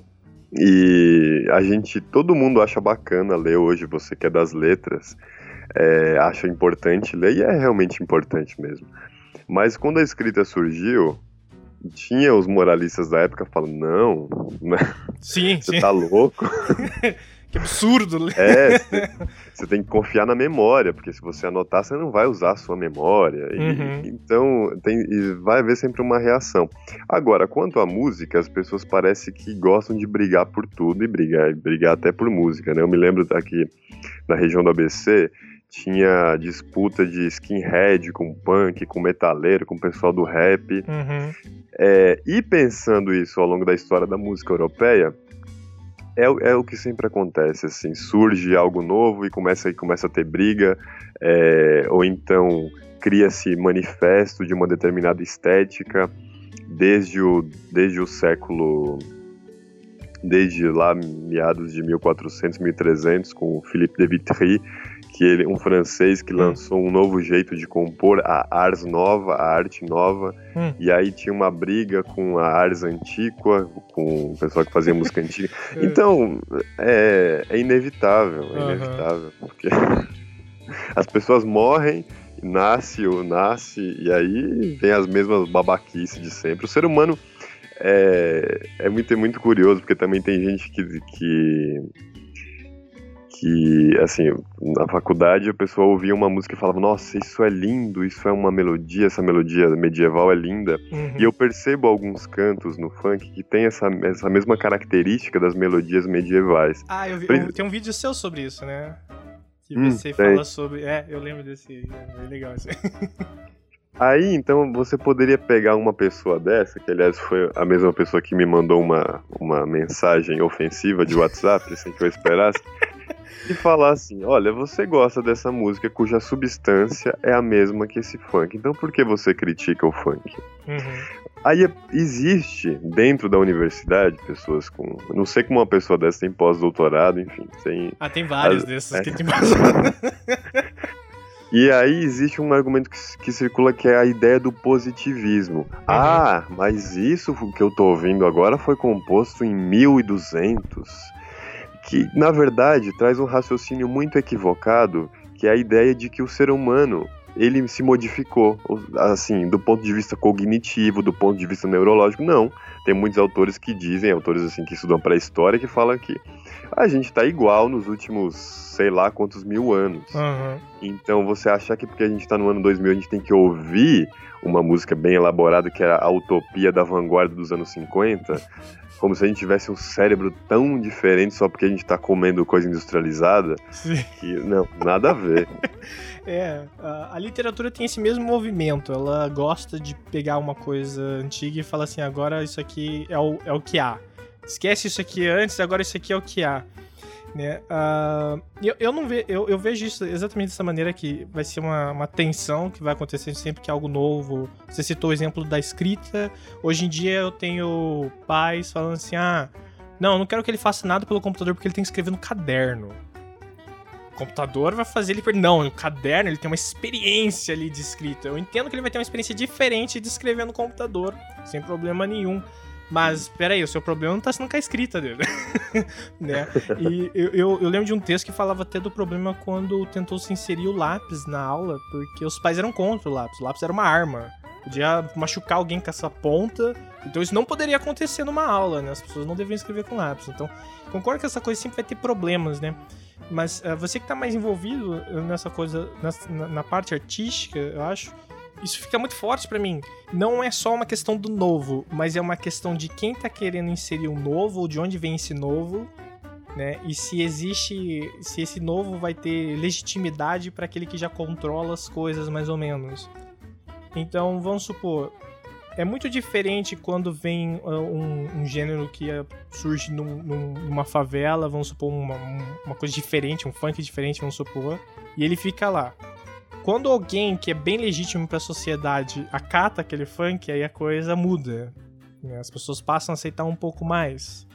e a gente, todo mundo acha bacana ler hoje, você que é das letras, é, acha importante ler, e é realmente importante mesmo. Mas quando a escrita surgiu, tinha os moralistas da época falando, não, né? sim, você sim. tá louco? Que absurdo! É, você tem que confiar na memória, porque se você anotar, você não vai usar a sua memória. E, uhum. Então, tem, vai haver sempre uma reação. Agora, quanto à música, as pessoas parecem que gostam de brigar por tudo e brigar, brigar até por música, né? Eu me lembro aqui na região do ABC, tinha disputa de skinhead com punk, com metaleiro, com o pessoal do rap. Uhum. É, e pensando isso ao longo da história da música europeia, é, é o que sempre acontece, assim, surge algo novo e começa, e começa a ter briga, é, ou então cria-se manifesto de uma determinada estética, desde o, desde o século desde lá meados de 1400, 1300 com Philippe de Vitry que ele, um francês que hum. lançou um novo jeito de compor, a Ars Nova, a arte nova, hum. e aí tinha uma briga com a Ars Antiqua, com o pessoal que fazia música antiga. É. Então, é, é inevitável, é inevitável, porque as pessoas morrem, nasce ou nasce, e aí vem as mesmas babaquices de sempre. O ser humano é, é muito, é muito curioso, porque também tem gente que, que que, assim, na faculdade a pessoa ouvia uma música e falava, nossa, isso é lindo, isso é uma melodia, essa melodia medieval é linda. Uhum. E eu percebo alguns cantos no funk que tem essa, essa mesma característica das melodias medievais. Ah, eu vi, eu, tem um vídeo seu sobre isso, né? Que hum, você fala sobre. É, eu lembro desse. É legal isso Aí, então, você poderia pegar uma pessoa dessa, que aliás foi a mesma pessoa que me mandou uma, uma mensagem ofensiva de WhatsApp, sem que eu esperasse, e falar assim: olha, você gosta dessa música cuja substância é a mesma que esse funk, então por que você critica o funk? Uhum. Aí existe dentro da universidade pessoas com. Não sei como uma pessoa dessa tem pós-doutorado, enfim. Tem, ah, tem vários as, desses é. que tem E aí existe um argumento que, que, circula que é a ideia do positivismo. Uhum. Ah, mas isso que eu tô ouvindo agora foi composto em 1200 que na verdade traz um raciocínio muito equivocado, que é a ideia de que o ser humano ele se modificou, assim, do ponto de vista cognitivo, do ponto de vista neurológico, não. Tem muitos autores que dizem, autores assim que estudam para a história, que falam que a gente tá igual nos últimos, sei lá quantos mil anos. Uhum. Então você achar que porque a gente tá no ano 2000 a gente tem que ouvir uma música bem elaborada que era a utopia da vanguarda dos anos 50, como se a gente tivesse um cérebro tão diferente só porque a gente tá comendo coisa industrializada, Sim. que não, nada a ver. É, a, a literatura tem esse mesmo movimento. Ela gosta de pegar uma coisa antiga e falar assim: agora isso aqui é o, é o que há. Esquece isso aqui antes, agora isso aqui é o que há. Né? Uh, eu, eu não ve, eu, eu vejo isso exatamente dessa maneira que vai ser uma, uma tensão que vai acontecer sempre que algo novo. Você citou o exemplo da escrita. Hoje em dia eu tenho pais falando assim: ah, não, não quero que ele faça nada pelo computador porque ele tem que escrever no caderno. O computador vai fazer ele. Não, o caderno ele tem uma experiência ali de escrita. Eu entendo que ele vai ter uma experiência diferente de escrever no computador, sem problema nenhum. Mas, peraí, o seu problema não tá sendo com a escrita dele. né? E eu, eu, eu, lembro de um texto que falava até do problema quando tentou se inserir o lápis na aula, porque os pais eram contra o lápis. O lápis era uma arma. Podia machucar alguém com essa ponta. Então isso não poderia acontecer numa aula, né? As pessoas não deveriam escrever com lápis. Então, concordo que essa coisa sempre vai ter problemas, né? Mas uh, você que tá mais envolvido nessa coisa, na, na parte artística, eu acho, isso fica muito forte para mim. Não é só uma questão do novo, mas é uma questão de quem tá querendo inserir um novo, ou de onde vem esse novo, né? E se existe, se esse novo vai ter legitimidade para aquele que já controla as coisas mais ou menos. Então, vamos supor, é muito diferente quando vem uh, um, um, gênero que uh, surge num, num, numa favela, vamos supor, uma, uma coisa diferente, um funk diferente, vamos supor, e ele fica lá quando alguém que é bem legítimo para a sociedade acata aquele funk, aí a coisa muda. Né? As pessoas passam a aceitar um pouco mais.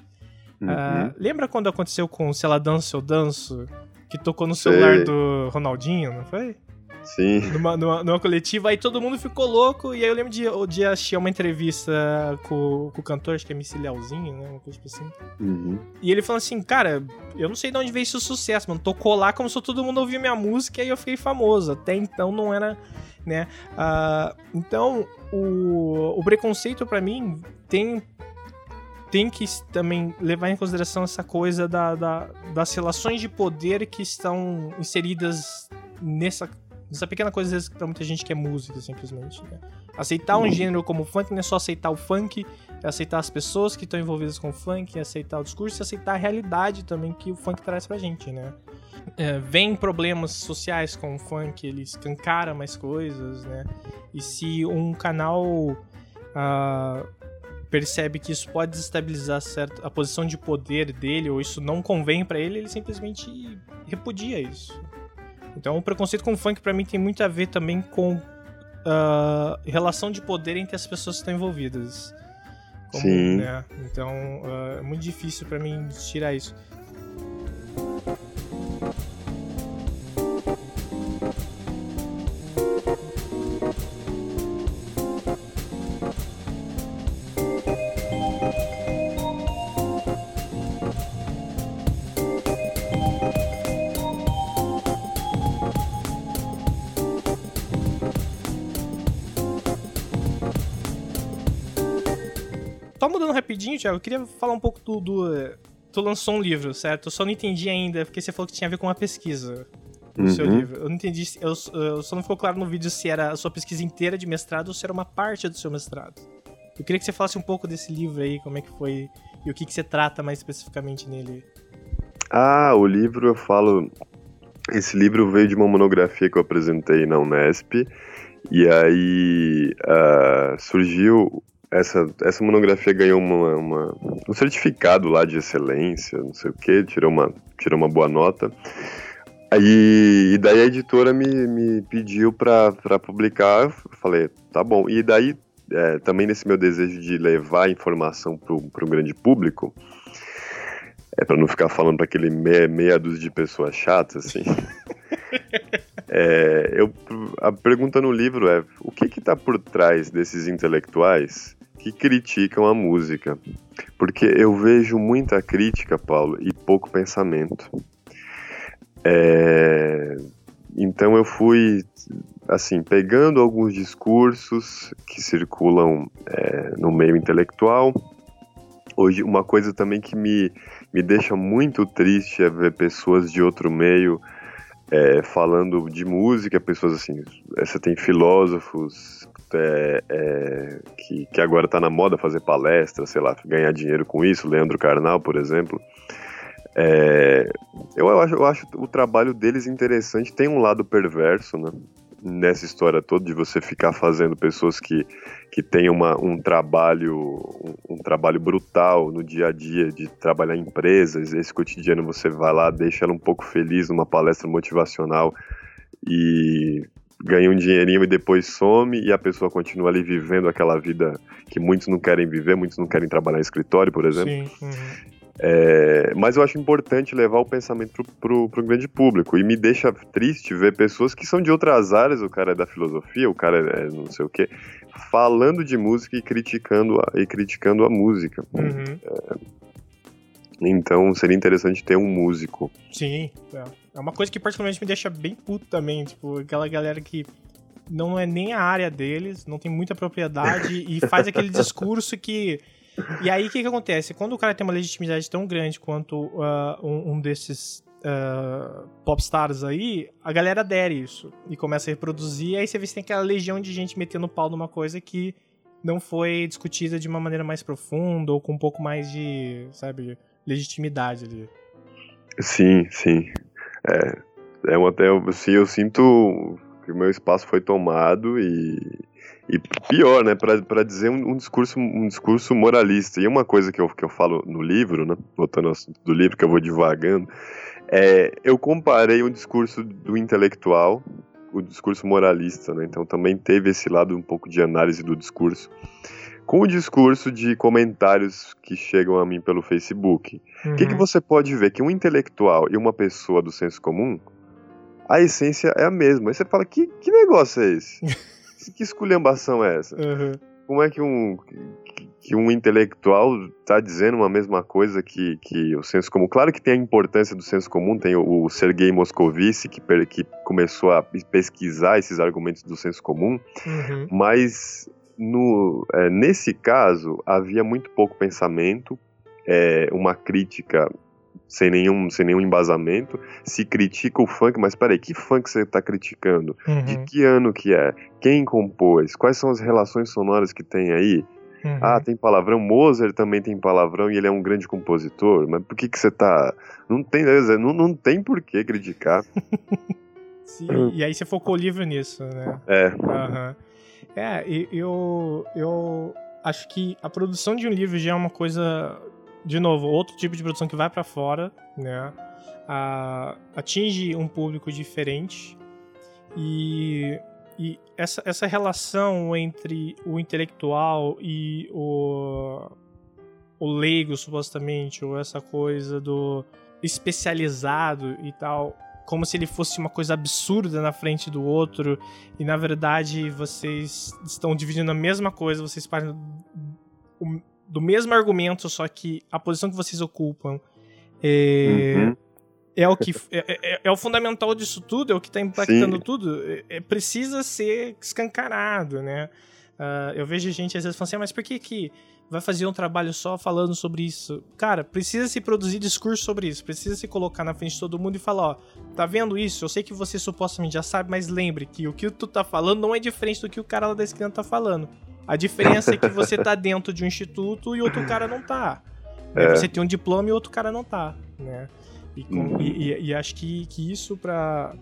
Uhum. Uh, lembra quando aconteceu com Se Ela Dança Eu Danço? Que tocou no celular Sei. do Ronaldinho, não foi? Sim. Numa, numa, numa, coletiva, aí todo mundo ficou louco. E aí eu lembro de, de assistir uma entrevista com, com o cantor, acho que é Missy Leozinho, né? Uma coisa tipo assim. Uhum. E ele falou assim: Cara, eu não sei de onde veio esse sucesso, mano. Tocou lá como se todo mundo ouvia minha música e aí eu fiquei famoso. Até então não era, né? Uh, então, o, o preconceito para mim tem tem que também levar em consideração essa coisa da, da, das relações de poder que estão inseridas nessa essa pequena coisa, às vezes, pra muita gente que é música, simplesmente. Né? Aceitar um gênero como funk não é só aceitar o funk, é aceitar as pessoas que estão envolvidas com o funk, é aceitar o discurso e aceitar a realidade também que o funk traz pra gente, né? É, vem problemas sociais com o funk, ele escancara mais coisas, né? E se um canal uh, percebe que isso pode desestabilizar certo, a posição de poder dele, ou isso não convém para ele, ele simplesmente repudia isso. Então, o preconceito com o funk para mim tem muito a ver também com uh, relação de poder entre as pessoas que estão envolvidas. Como, Sim. Né? Então, uh, é muito difícil para mim tirar isso. Rapidinho, Thiago, eu queria falar um pouco do, do. Tu lançou um livro, certo? Eu só não entendi ainda, porque você falou que tinha a ver com uma pesquisa no uhum. seu livro. Eu não entendi, eu, eu, só não ficou claro no vídeo se era a sua pesquisa inteira de mestrado ou se era uma parte do seu mestrado. Eu queria que você falasse um pouco desse livro aí, como é que foi e o que, que você trata mais especificamente nele. Ah, o livro eu falo. Esse livro veio de uma monografia que eu apresentei na Unesp. E aí uh, surgiu essa, essa monografia ganhou uma, uma, um certificado lá de excelência, não sei o que, tirou uma, tirou uma boa nota. Aí, e daí a editora me, me pediu para publicar, eu falei, tá bom. E daí, é, também nesse meu desejo de levar informação para um grande público, é para não ficar falando para aquele meia, meia dúzia de pessoas chatas, assim. é, eu, a pergunta no livro é: o que está por trás desses intelectuais que criticam a música. Porque eu vejo muita crítica, Paulo, e pouco pensamento. É... Então eu fui, assim, pegando alguns discursos que circulam é, no meio intelectual. Hoje, uma coisa também que me, me deixa muito triste é ver pessoas de outro meio é, falando de música, pessoas assim, você tem filósofos é, é, que, que agora está na moda fazer palestra, sei lá, ganhar dinheiro com isso, Leandro Carnal, por exemplo. É, eu, acho, eu acho o trabalho deles interessante, tem um lado perverso, né? Nessa história toda de você ficar fazendo pessoas que, que têm uma, um trabalho um, um, trabalho brutal no dia a dia de trabalhar em empresas, esse cotidiano você vai lá, deixa ela um pouco feliz numa palestra motivacional e ganha um dinheirinho e depois some e a pessoa continua ali vivendo aquela vida que muitos não querem viver, muitos não querem trabalhar em escritório, por exemplo. Sim, uhum. É, mas eu acho importante levar o pensamento pro, pro, grande público. E me deixa triste ver pessoas que são de outras áreas, o cara é da filosofia, o cara é não sei o quê, falando de música e criticando a, e criticando a música. Uhum. É, então seria interessante ter um músico. Sim, é. É uma coisa que particularmente me deixa bem puto também, tipo, aquela galera que não é nem a área deles, não tem muita propriedade e faz aquele discurso que e aí, o que, que acontece? Quando o cara tem uma legitimidade tão grande quanto uh, um, um, desses uh, popstars aí, a galera adere isso e começa a reproduzir. E aí você vê que tem aquela legião de gente metendo pau numa coisa que não foi discutida de uma maneira mais profunda ou com um pouco mais de, sabe, legitimidade ali. Sim, sim. É, é uma, até, assim, eu sinto que o meu espaço foi tomado e e pior, né, para dizer um, um, discurso um discurso moralista. E uma coisa que eu, que eu falo no livro, né, voltando ao assunto do livro, que eu vou divagando, é, eu comparei o discurso do intelectual, o discurso moralista, né, então também teve esse lado um pouco de análise do discurso, com o discurso de comentários que chegam a mim pelo Facebook. O uhum. que, que uhum. você pode ver? Que um intelectual e uma pessoa do senso comum, a essência é a mesma. Aí você fala, que, que negócio é esse? que esculhambação é essa? Uhum. Como é que um, que um intelectual está dizendo uma mesma coisa que, que o senso comum? Claro que tem a importância do senso comum, tem o, o Sergei Moscovici que, que começou a pesquisar esses argumentos do senso comum, uhum. mas no, é, nesse caso havia muito pouco pensamento, é, uma crítica sem nenhum, sem nenhum embasamento, se critica o funk, mas peraí, que funk você está criticando? Uhum. De que ano que é? Quem compôs? Quais são as relações sonoras que tem aí? Uhum. Ah, tem palavrão. Mozart também tem palavrão e ele é um grande compositor. Mas por que que você tá... Não tem, não, não tem por que criticar. Sim, e aí você focou o livro nisso, né? É. Uhum. É, eu, eu acho que a produção de um livro já é uma coisa de novo, outro tipo de produção que vai para fora, né? A, atinge um público diferente e, e essa, essa relação entre o intelectual e o, o leigo, supostamente, ou essa coisa do especializado e tal, como se ele fosse uma coisa absurda na frente do outro, e na verdade vocês estão dividindo a mesma coisa, vocês partem do mesmo argumento, só que a posição que vocês ocupam é, uhum. é o que é, é, é, o fundamental disso tudo, é o que está impactando Sim. tudo. É, é, precisa ser escancarado, né? Uh, eu vejo gente às vezes falando assim, ah, mas por que que vai fazer um trabalho só falando sobre isso? Cara, precisa se produzir discurso sobre isso, precisa se colocar na frente de todo mundo e falar, ó, tá vendo isso? Eu sei que você supostamente já sabe, mas lembre que o que tu tá falando não é diferente do que o cara lá da esquina tá falando. A diferença é que você tá dentro de um instituto e outro cara não tá. É. Você tem um diploma e outro cara não tá, né? E, com, uhum. e, e, e, acho que, que isso para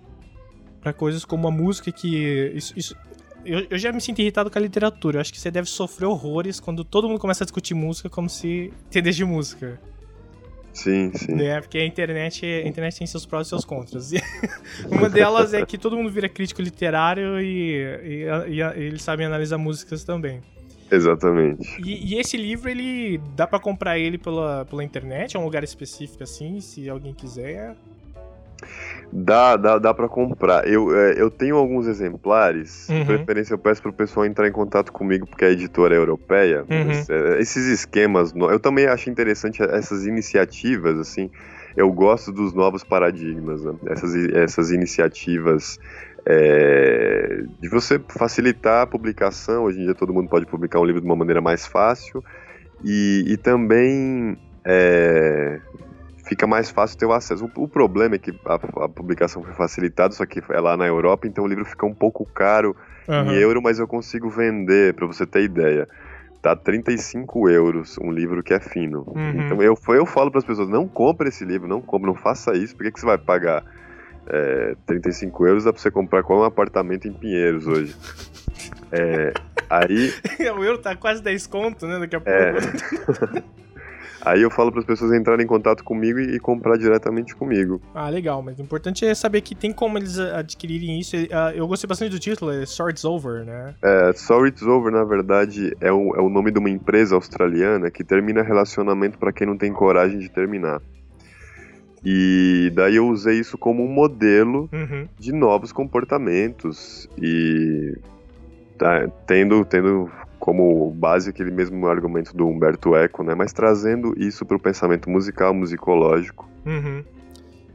para coisas como a música que isso, isso eu, eu, já me sinto irritado com a literatura. Eu acho que você deve sofrer horrores quando todo mundo começa a discutir música como se entendesse de música. Sim, sim. É, porque a internet, a internet tem seus prós e seus contras. E uma delas é que todo mundo vira crítico literário e, e, e, e eles sabem analisar músicas também. Exatamente. E, e, esse livro, ele dá para comprar ele pela, pela internet? É um lugar específico assim, se alguém quiser? Dá, dá, dá para comprar. Eu, é, eu tenho alguns exemplares. Uhum. De preferência, eu peço pro pessoal entrar em contato comigo, porque a editora é europeia. Uhum. É, esses esquemas. Eu também acho interessante essas iniciativas, assim. Eu gosto dos novos paradigmas, né? essas, essas iniciativas é, de você facilitar a publicação. Hoje em dia, todo mundo pode publicar um livro de uma maneira mais fácil. E, e também. É, fica mais fácil ter o acesso. O, o problema é que a, a, publicação foi facilitada, só que é lá na Europa, então o livro fica um pouco caro uhum. em euro, mas eu consigo vender, para você ter ideia. Tá 35 euros um livro que é fino. Uhum. Então eu, eu falo para as pessoas: não compre esse livro, não compre, não faça isso, por que, que você vai pagar é, 35 euros? Dá para você comprar qual um apartamento em Pinheiros hoje. É, aí. o euro tá quase 10 conto, né? Daqui a é. pouco. É... Aí eu falo para as pessoas entrarem em contato comigo e, e, comprar diretamente comigo. Ah, legal, mas o importante é saber que tem como eles adquirirem isso. Ah, eu gostei bastante do título, é Swords Over, né? É, Swords Over, na verdade, é o, é o nome de uma empresa australiana que termina relacionamento para quem não tem coragem de terminar. E daí eu usei isso como um modelo uhum. de novos comportamentos e tá, tendo, tendo como base aquele mesmo argumento do Humberto Eco, né? Mas trazendo isso para o pensamento musical, musicológico. Uhum.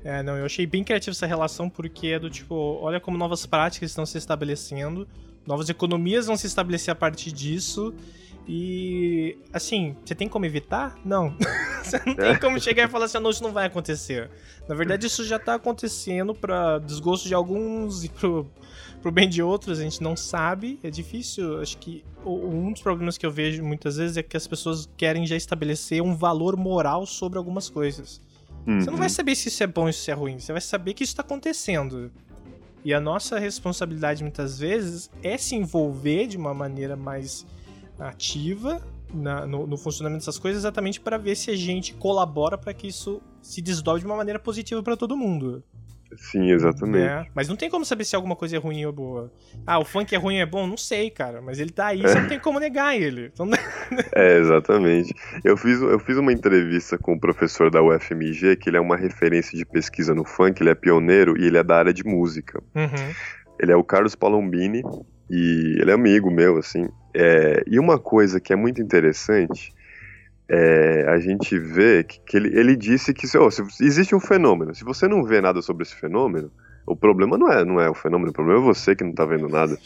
É, não, eu achei bem criativo essa relação porque é do tipo, olha como novas práticas estão se estabelecendo, novas economias vão se estabelecer a partir disso. E assim, você tem como evitar? Não. você não tem como chegar e falar assim, não, isso não vai acontecer. Na verdade, isso já tá acontecendo para desgosto de alguns e pro, pro bem de outros, a gente não sabe. É difícil. Acho que um dos problemas que eu vejo muitas vezes é que as pessoas querem já estabelecer um valor moral sobre algumas coisas. Uhum. Você não vai uhum. saber se isso é bom ou se isso é ruim. Você vai saber que isso está acontecendo. E a nossa responsabilidade muitas vezes é se envolver de uma maneira mais ativa na, no, no, funcionamento dessas coisas, exatamente para ver se a gente colabora para que isso se desdobre de uma maneira positiva para todo mundo. Sim, exatamente. É, mas não tem como saber se alguma coisa é ruim ou boa. Ah, o funk é ruim ou é bom? Não sei, cara. Mas ele tá aí, é. você não tem como negar ele. Então... é, exatamente. Eu fiz, eu fiz uma entrevista com o professor da UFMG, que ele é uma referência de pesquisa no funk, ele é pioneiro e ele é da área de música. Uhum. Ele é o Carlos Palombini e ele é amigo meu, assim. É, e uma coisa que é muito interessante é, a gente vê que, que ele, ele, disse que oh, se, existe um fenômeno. Se você não vê nada sobre esse fenômeno, o problema não é, não é o fenômeno, o problema é você que não tá vendo nada.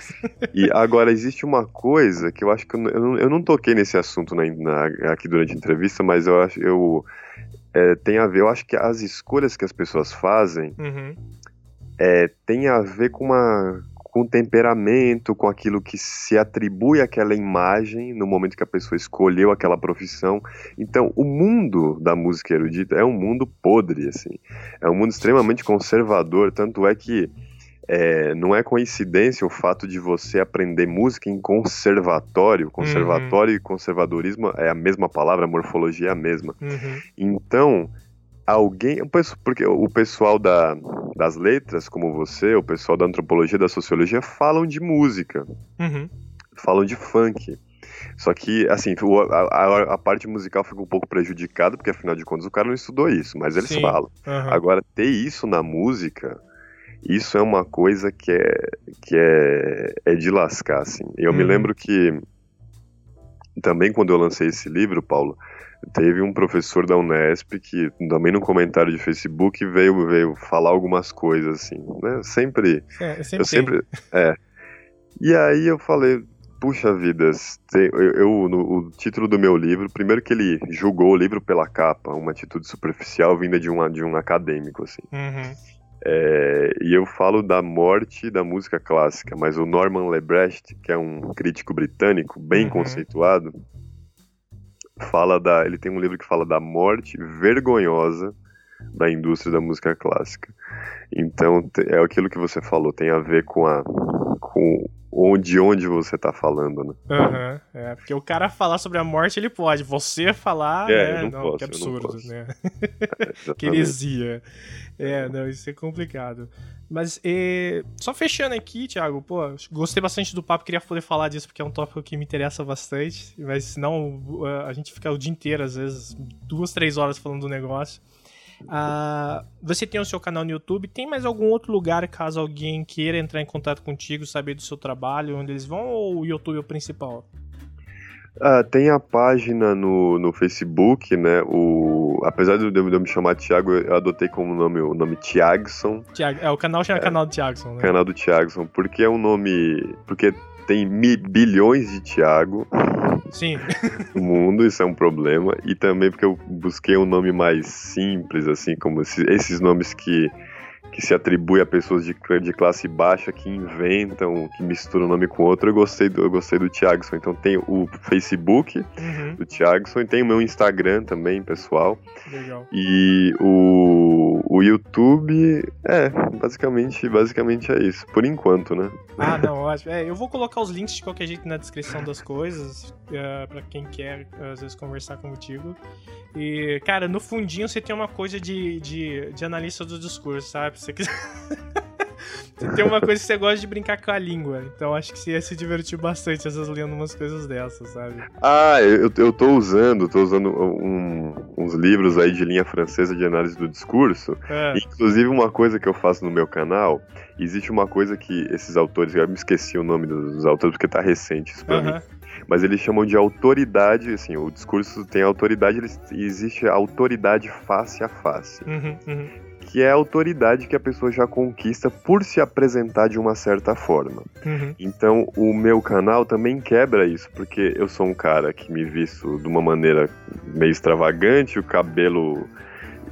e agora, existe uma coisa que eu acho que eu, eu, não, eu não toquei nesse assunto na, na, aqui durante a entrevista, mas eu acho eu é, tem a ver, eu acho que as escolhas que as pessoas fazem uhum. é, tem a ver com uma, com o temperamento, com aquilo que se atribui àquela imagem no momento que a pessoa escolheu aquela profissão. Então, o mundo da música erudita é um mundo podre, assim. É um mundo extremamente conservador, tanto é que é, não é coincidência o fato de você aprender música em conservatório. Conservatório uhum. e conservadorismo é a mesma palavra, a morfologia é a mesma. Uhum. Então, alguém. Porque o pessoal da, das letras, como você, o pessoal da antropologia, da sociologia, falam de música. Uhum. Falam de funk. Só que, assim, a, a, a, parte musical fica um pouco prejudicada, porque afinal de contas o cara não estudou isso, mas eles Sim. falam. Uhum. Agora, ter isso na música, isso é uma coisa que é, que é, é de lascar, assim. Eu uhum. me lembro que, também quando eu lancei esse livro, Paulo, Teve um professor da Unesp que também no comentário de Facebook veio, veio falar algumas coisas assim, né? Sempre. É, sempre eu sempre. É. E aí eu falei, puxa vida, eu, eu no, o título do meu livro, primeiro que ele julgou o livro pela capa, uma atitude superficial vinda de um, de um acadêmico, assim. Uhum. É, e eu falo da morte da música clássica, mas o Norman Lebrecht, que é um crítico britânico bem uhum. conceituado, fala da. Ele tem um livro que fala da morte vergonhosa da indústria da música clássica. Então é aquilo que você falou, tem a ver com a com onde onde você está falando, né? Uhum, é, porque o cara falar sobre a morte ele pode, você falar, é, né? não, não posso, que absurdo, né? É, que heresia. É, não, isso é complicado. Mas e, só fechando aqui, Thiago, pô, gostei bastante do papo, queria poder falar disso porque é um tópico que me interessa bastante, mas senão a gente fica o dia inteiro, às vezes, duas, três horas falando do negócio. Uh, você tem o seu canal no YouTube, tem mais algum outro lugar caso alguém queira entrar em contato contigo, saber do seu trabalho, onde eles vão, ou o YouTube é o principal? Ah, tem a página no, no Facebook, né? O, apesar de eu, me chamar Thiago, eu adotei como nome o nome Thiagson. Thiago, é, o canal chama é, canal do Thiagson, né? Canal do Thiagson, porque é um nome. Porque tem bilhões de Thiago Sim. no mundo, isso é um problema. E também porque eu busquei um nome mais simples, assim, como esse- esses nomes que, que se atribui a pessoas de, de classe baixa que inventam, que misturam um nome com outro. Eu gostei do, eu gostei do Thiagson. Então tem o Facebook Uhum, do Thiagson e tem o meu Instagram também, pessoal. legal. E o, o YouTube, é, basicamente, basicamente é isso. Por enquanto, né? Ah, não, ótimo. É, eu vou colocar os links de qualquer jeito na descrição das coisas, é, pra quem quer, às vezes, conversar contigo. E, cara, no fundinho você tem uma coisa de, de, de analista do discurso, sabe? Você, quiser... tem uma coisa que você gosta de brincar com a língua. Então acho que você ia se divertir bastante, às vezes, lendo umas coisas dessas, sabe? Ah, eu, eu tô usando, tô usando um- uns livros aí de linha francesa de análise do discurso. É, Inclusive, uma coisa que eu faço no meu canal, existe uma coisa que esses autores, eu me esqueci o nome dos autores porque tá recente isso pra mim, mas eles chamam de autoridade, assim, o discurso tem autoridade, existe a autoridade face a face, uhum, uhum, que é a autoridade que a pessoa já conquista por se apresentar de uma certa forma. uhum. Então, o meu canal também quebra isso, porque eu sou um cara que me visto de uma maneira meio extravagante, o cabelo.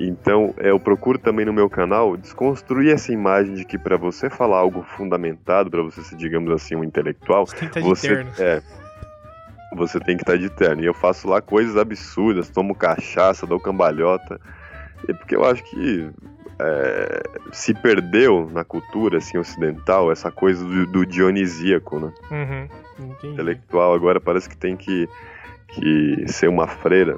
Então, é, eu procuro também no meu canal desconstruir essa imagem de que para você falar algo fundamentado, para você ser, digamos assim, um intelectual, Você tem que estar de você terno. é você tem que estar de terno. E eu faço lá coisas absurdas, tomo cachaça, dou cambalhota. E porque eu acho que é, se perdeu na cultura assim, ocidental essa coisa do, do dionisíaco, né? Uhum, entendi. Intelectual agora parece que tem que, que ser uma freira.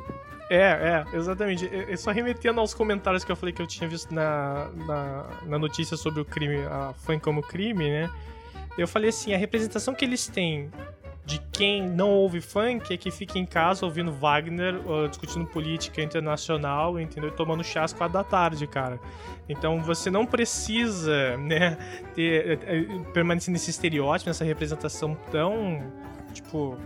É, é, exatamente. Eu- eu Só remetendo aos comentários que eu falei que eu tinha visto na, na, na notícia sobre o crime, a fã como crime, né? Eu falei assim, a representação que eles têm de quem não ouve funk é que fica em casa ouvindo Wagner, uh, discutindo política internacional, entendeu? Tomando chá às quatro da tarde, cara. Então você não precisa, né, ter, eh, eh, permanecer nesse estereótipo, nessa representação tão, tipo,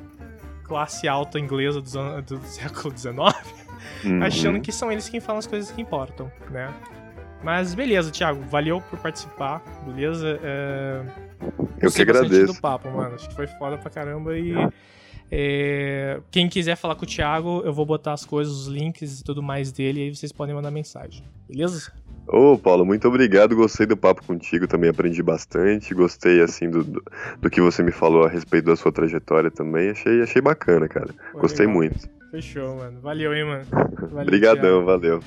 classe alta inglesa anos- do século XIX, Uhum. achando que são eles quem falam as coisas que importam, né? Mas beleza, Thiago, valeu por participar, beleza? É... Eu que agradeço. do papo, mano. Acho que foi foda pra caramba e. é, Quem quiser falar com o Thiago, eu vou botar as coisas, os links e tudo mais dele, e aí vocês podem mandar mensagem. Beleza? Ô, Paulo, muito obrigado. Gostei do papo contigo, também aprendi bastante. Gostei, assim, do, do, que você me falou a respeito da sua trajetória também. Achei, achei bacana, cara. Pô, Gostei legal. muito. Fechou, mano. Valeu, hein, mano. Valeu, Obrigadão, valeu.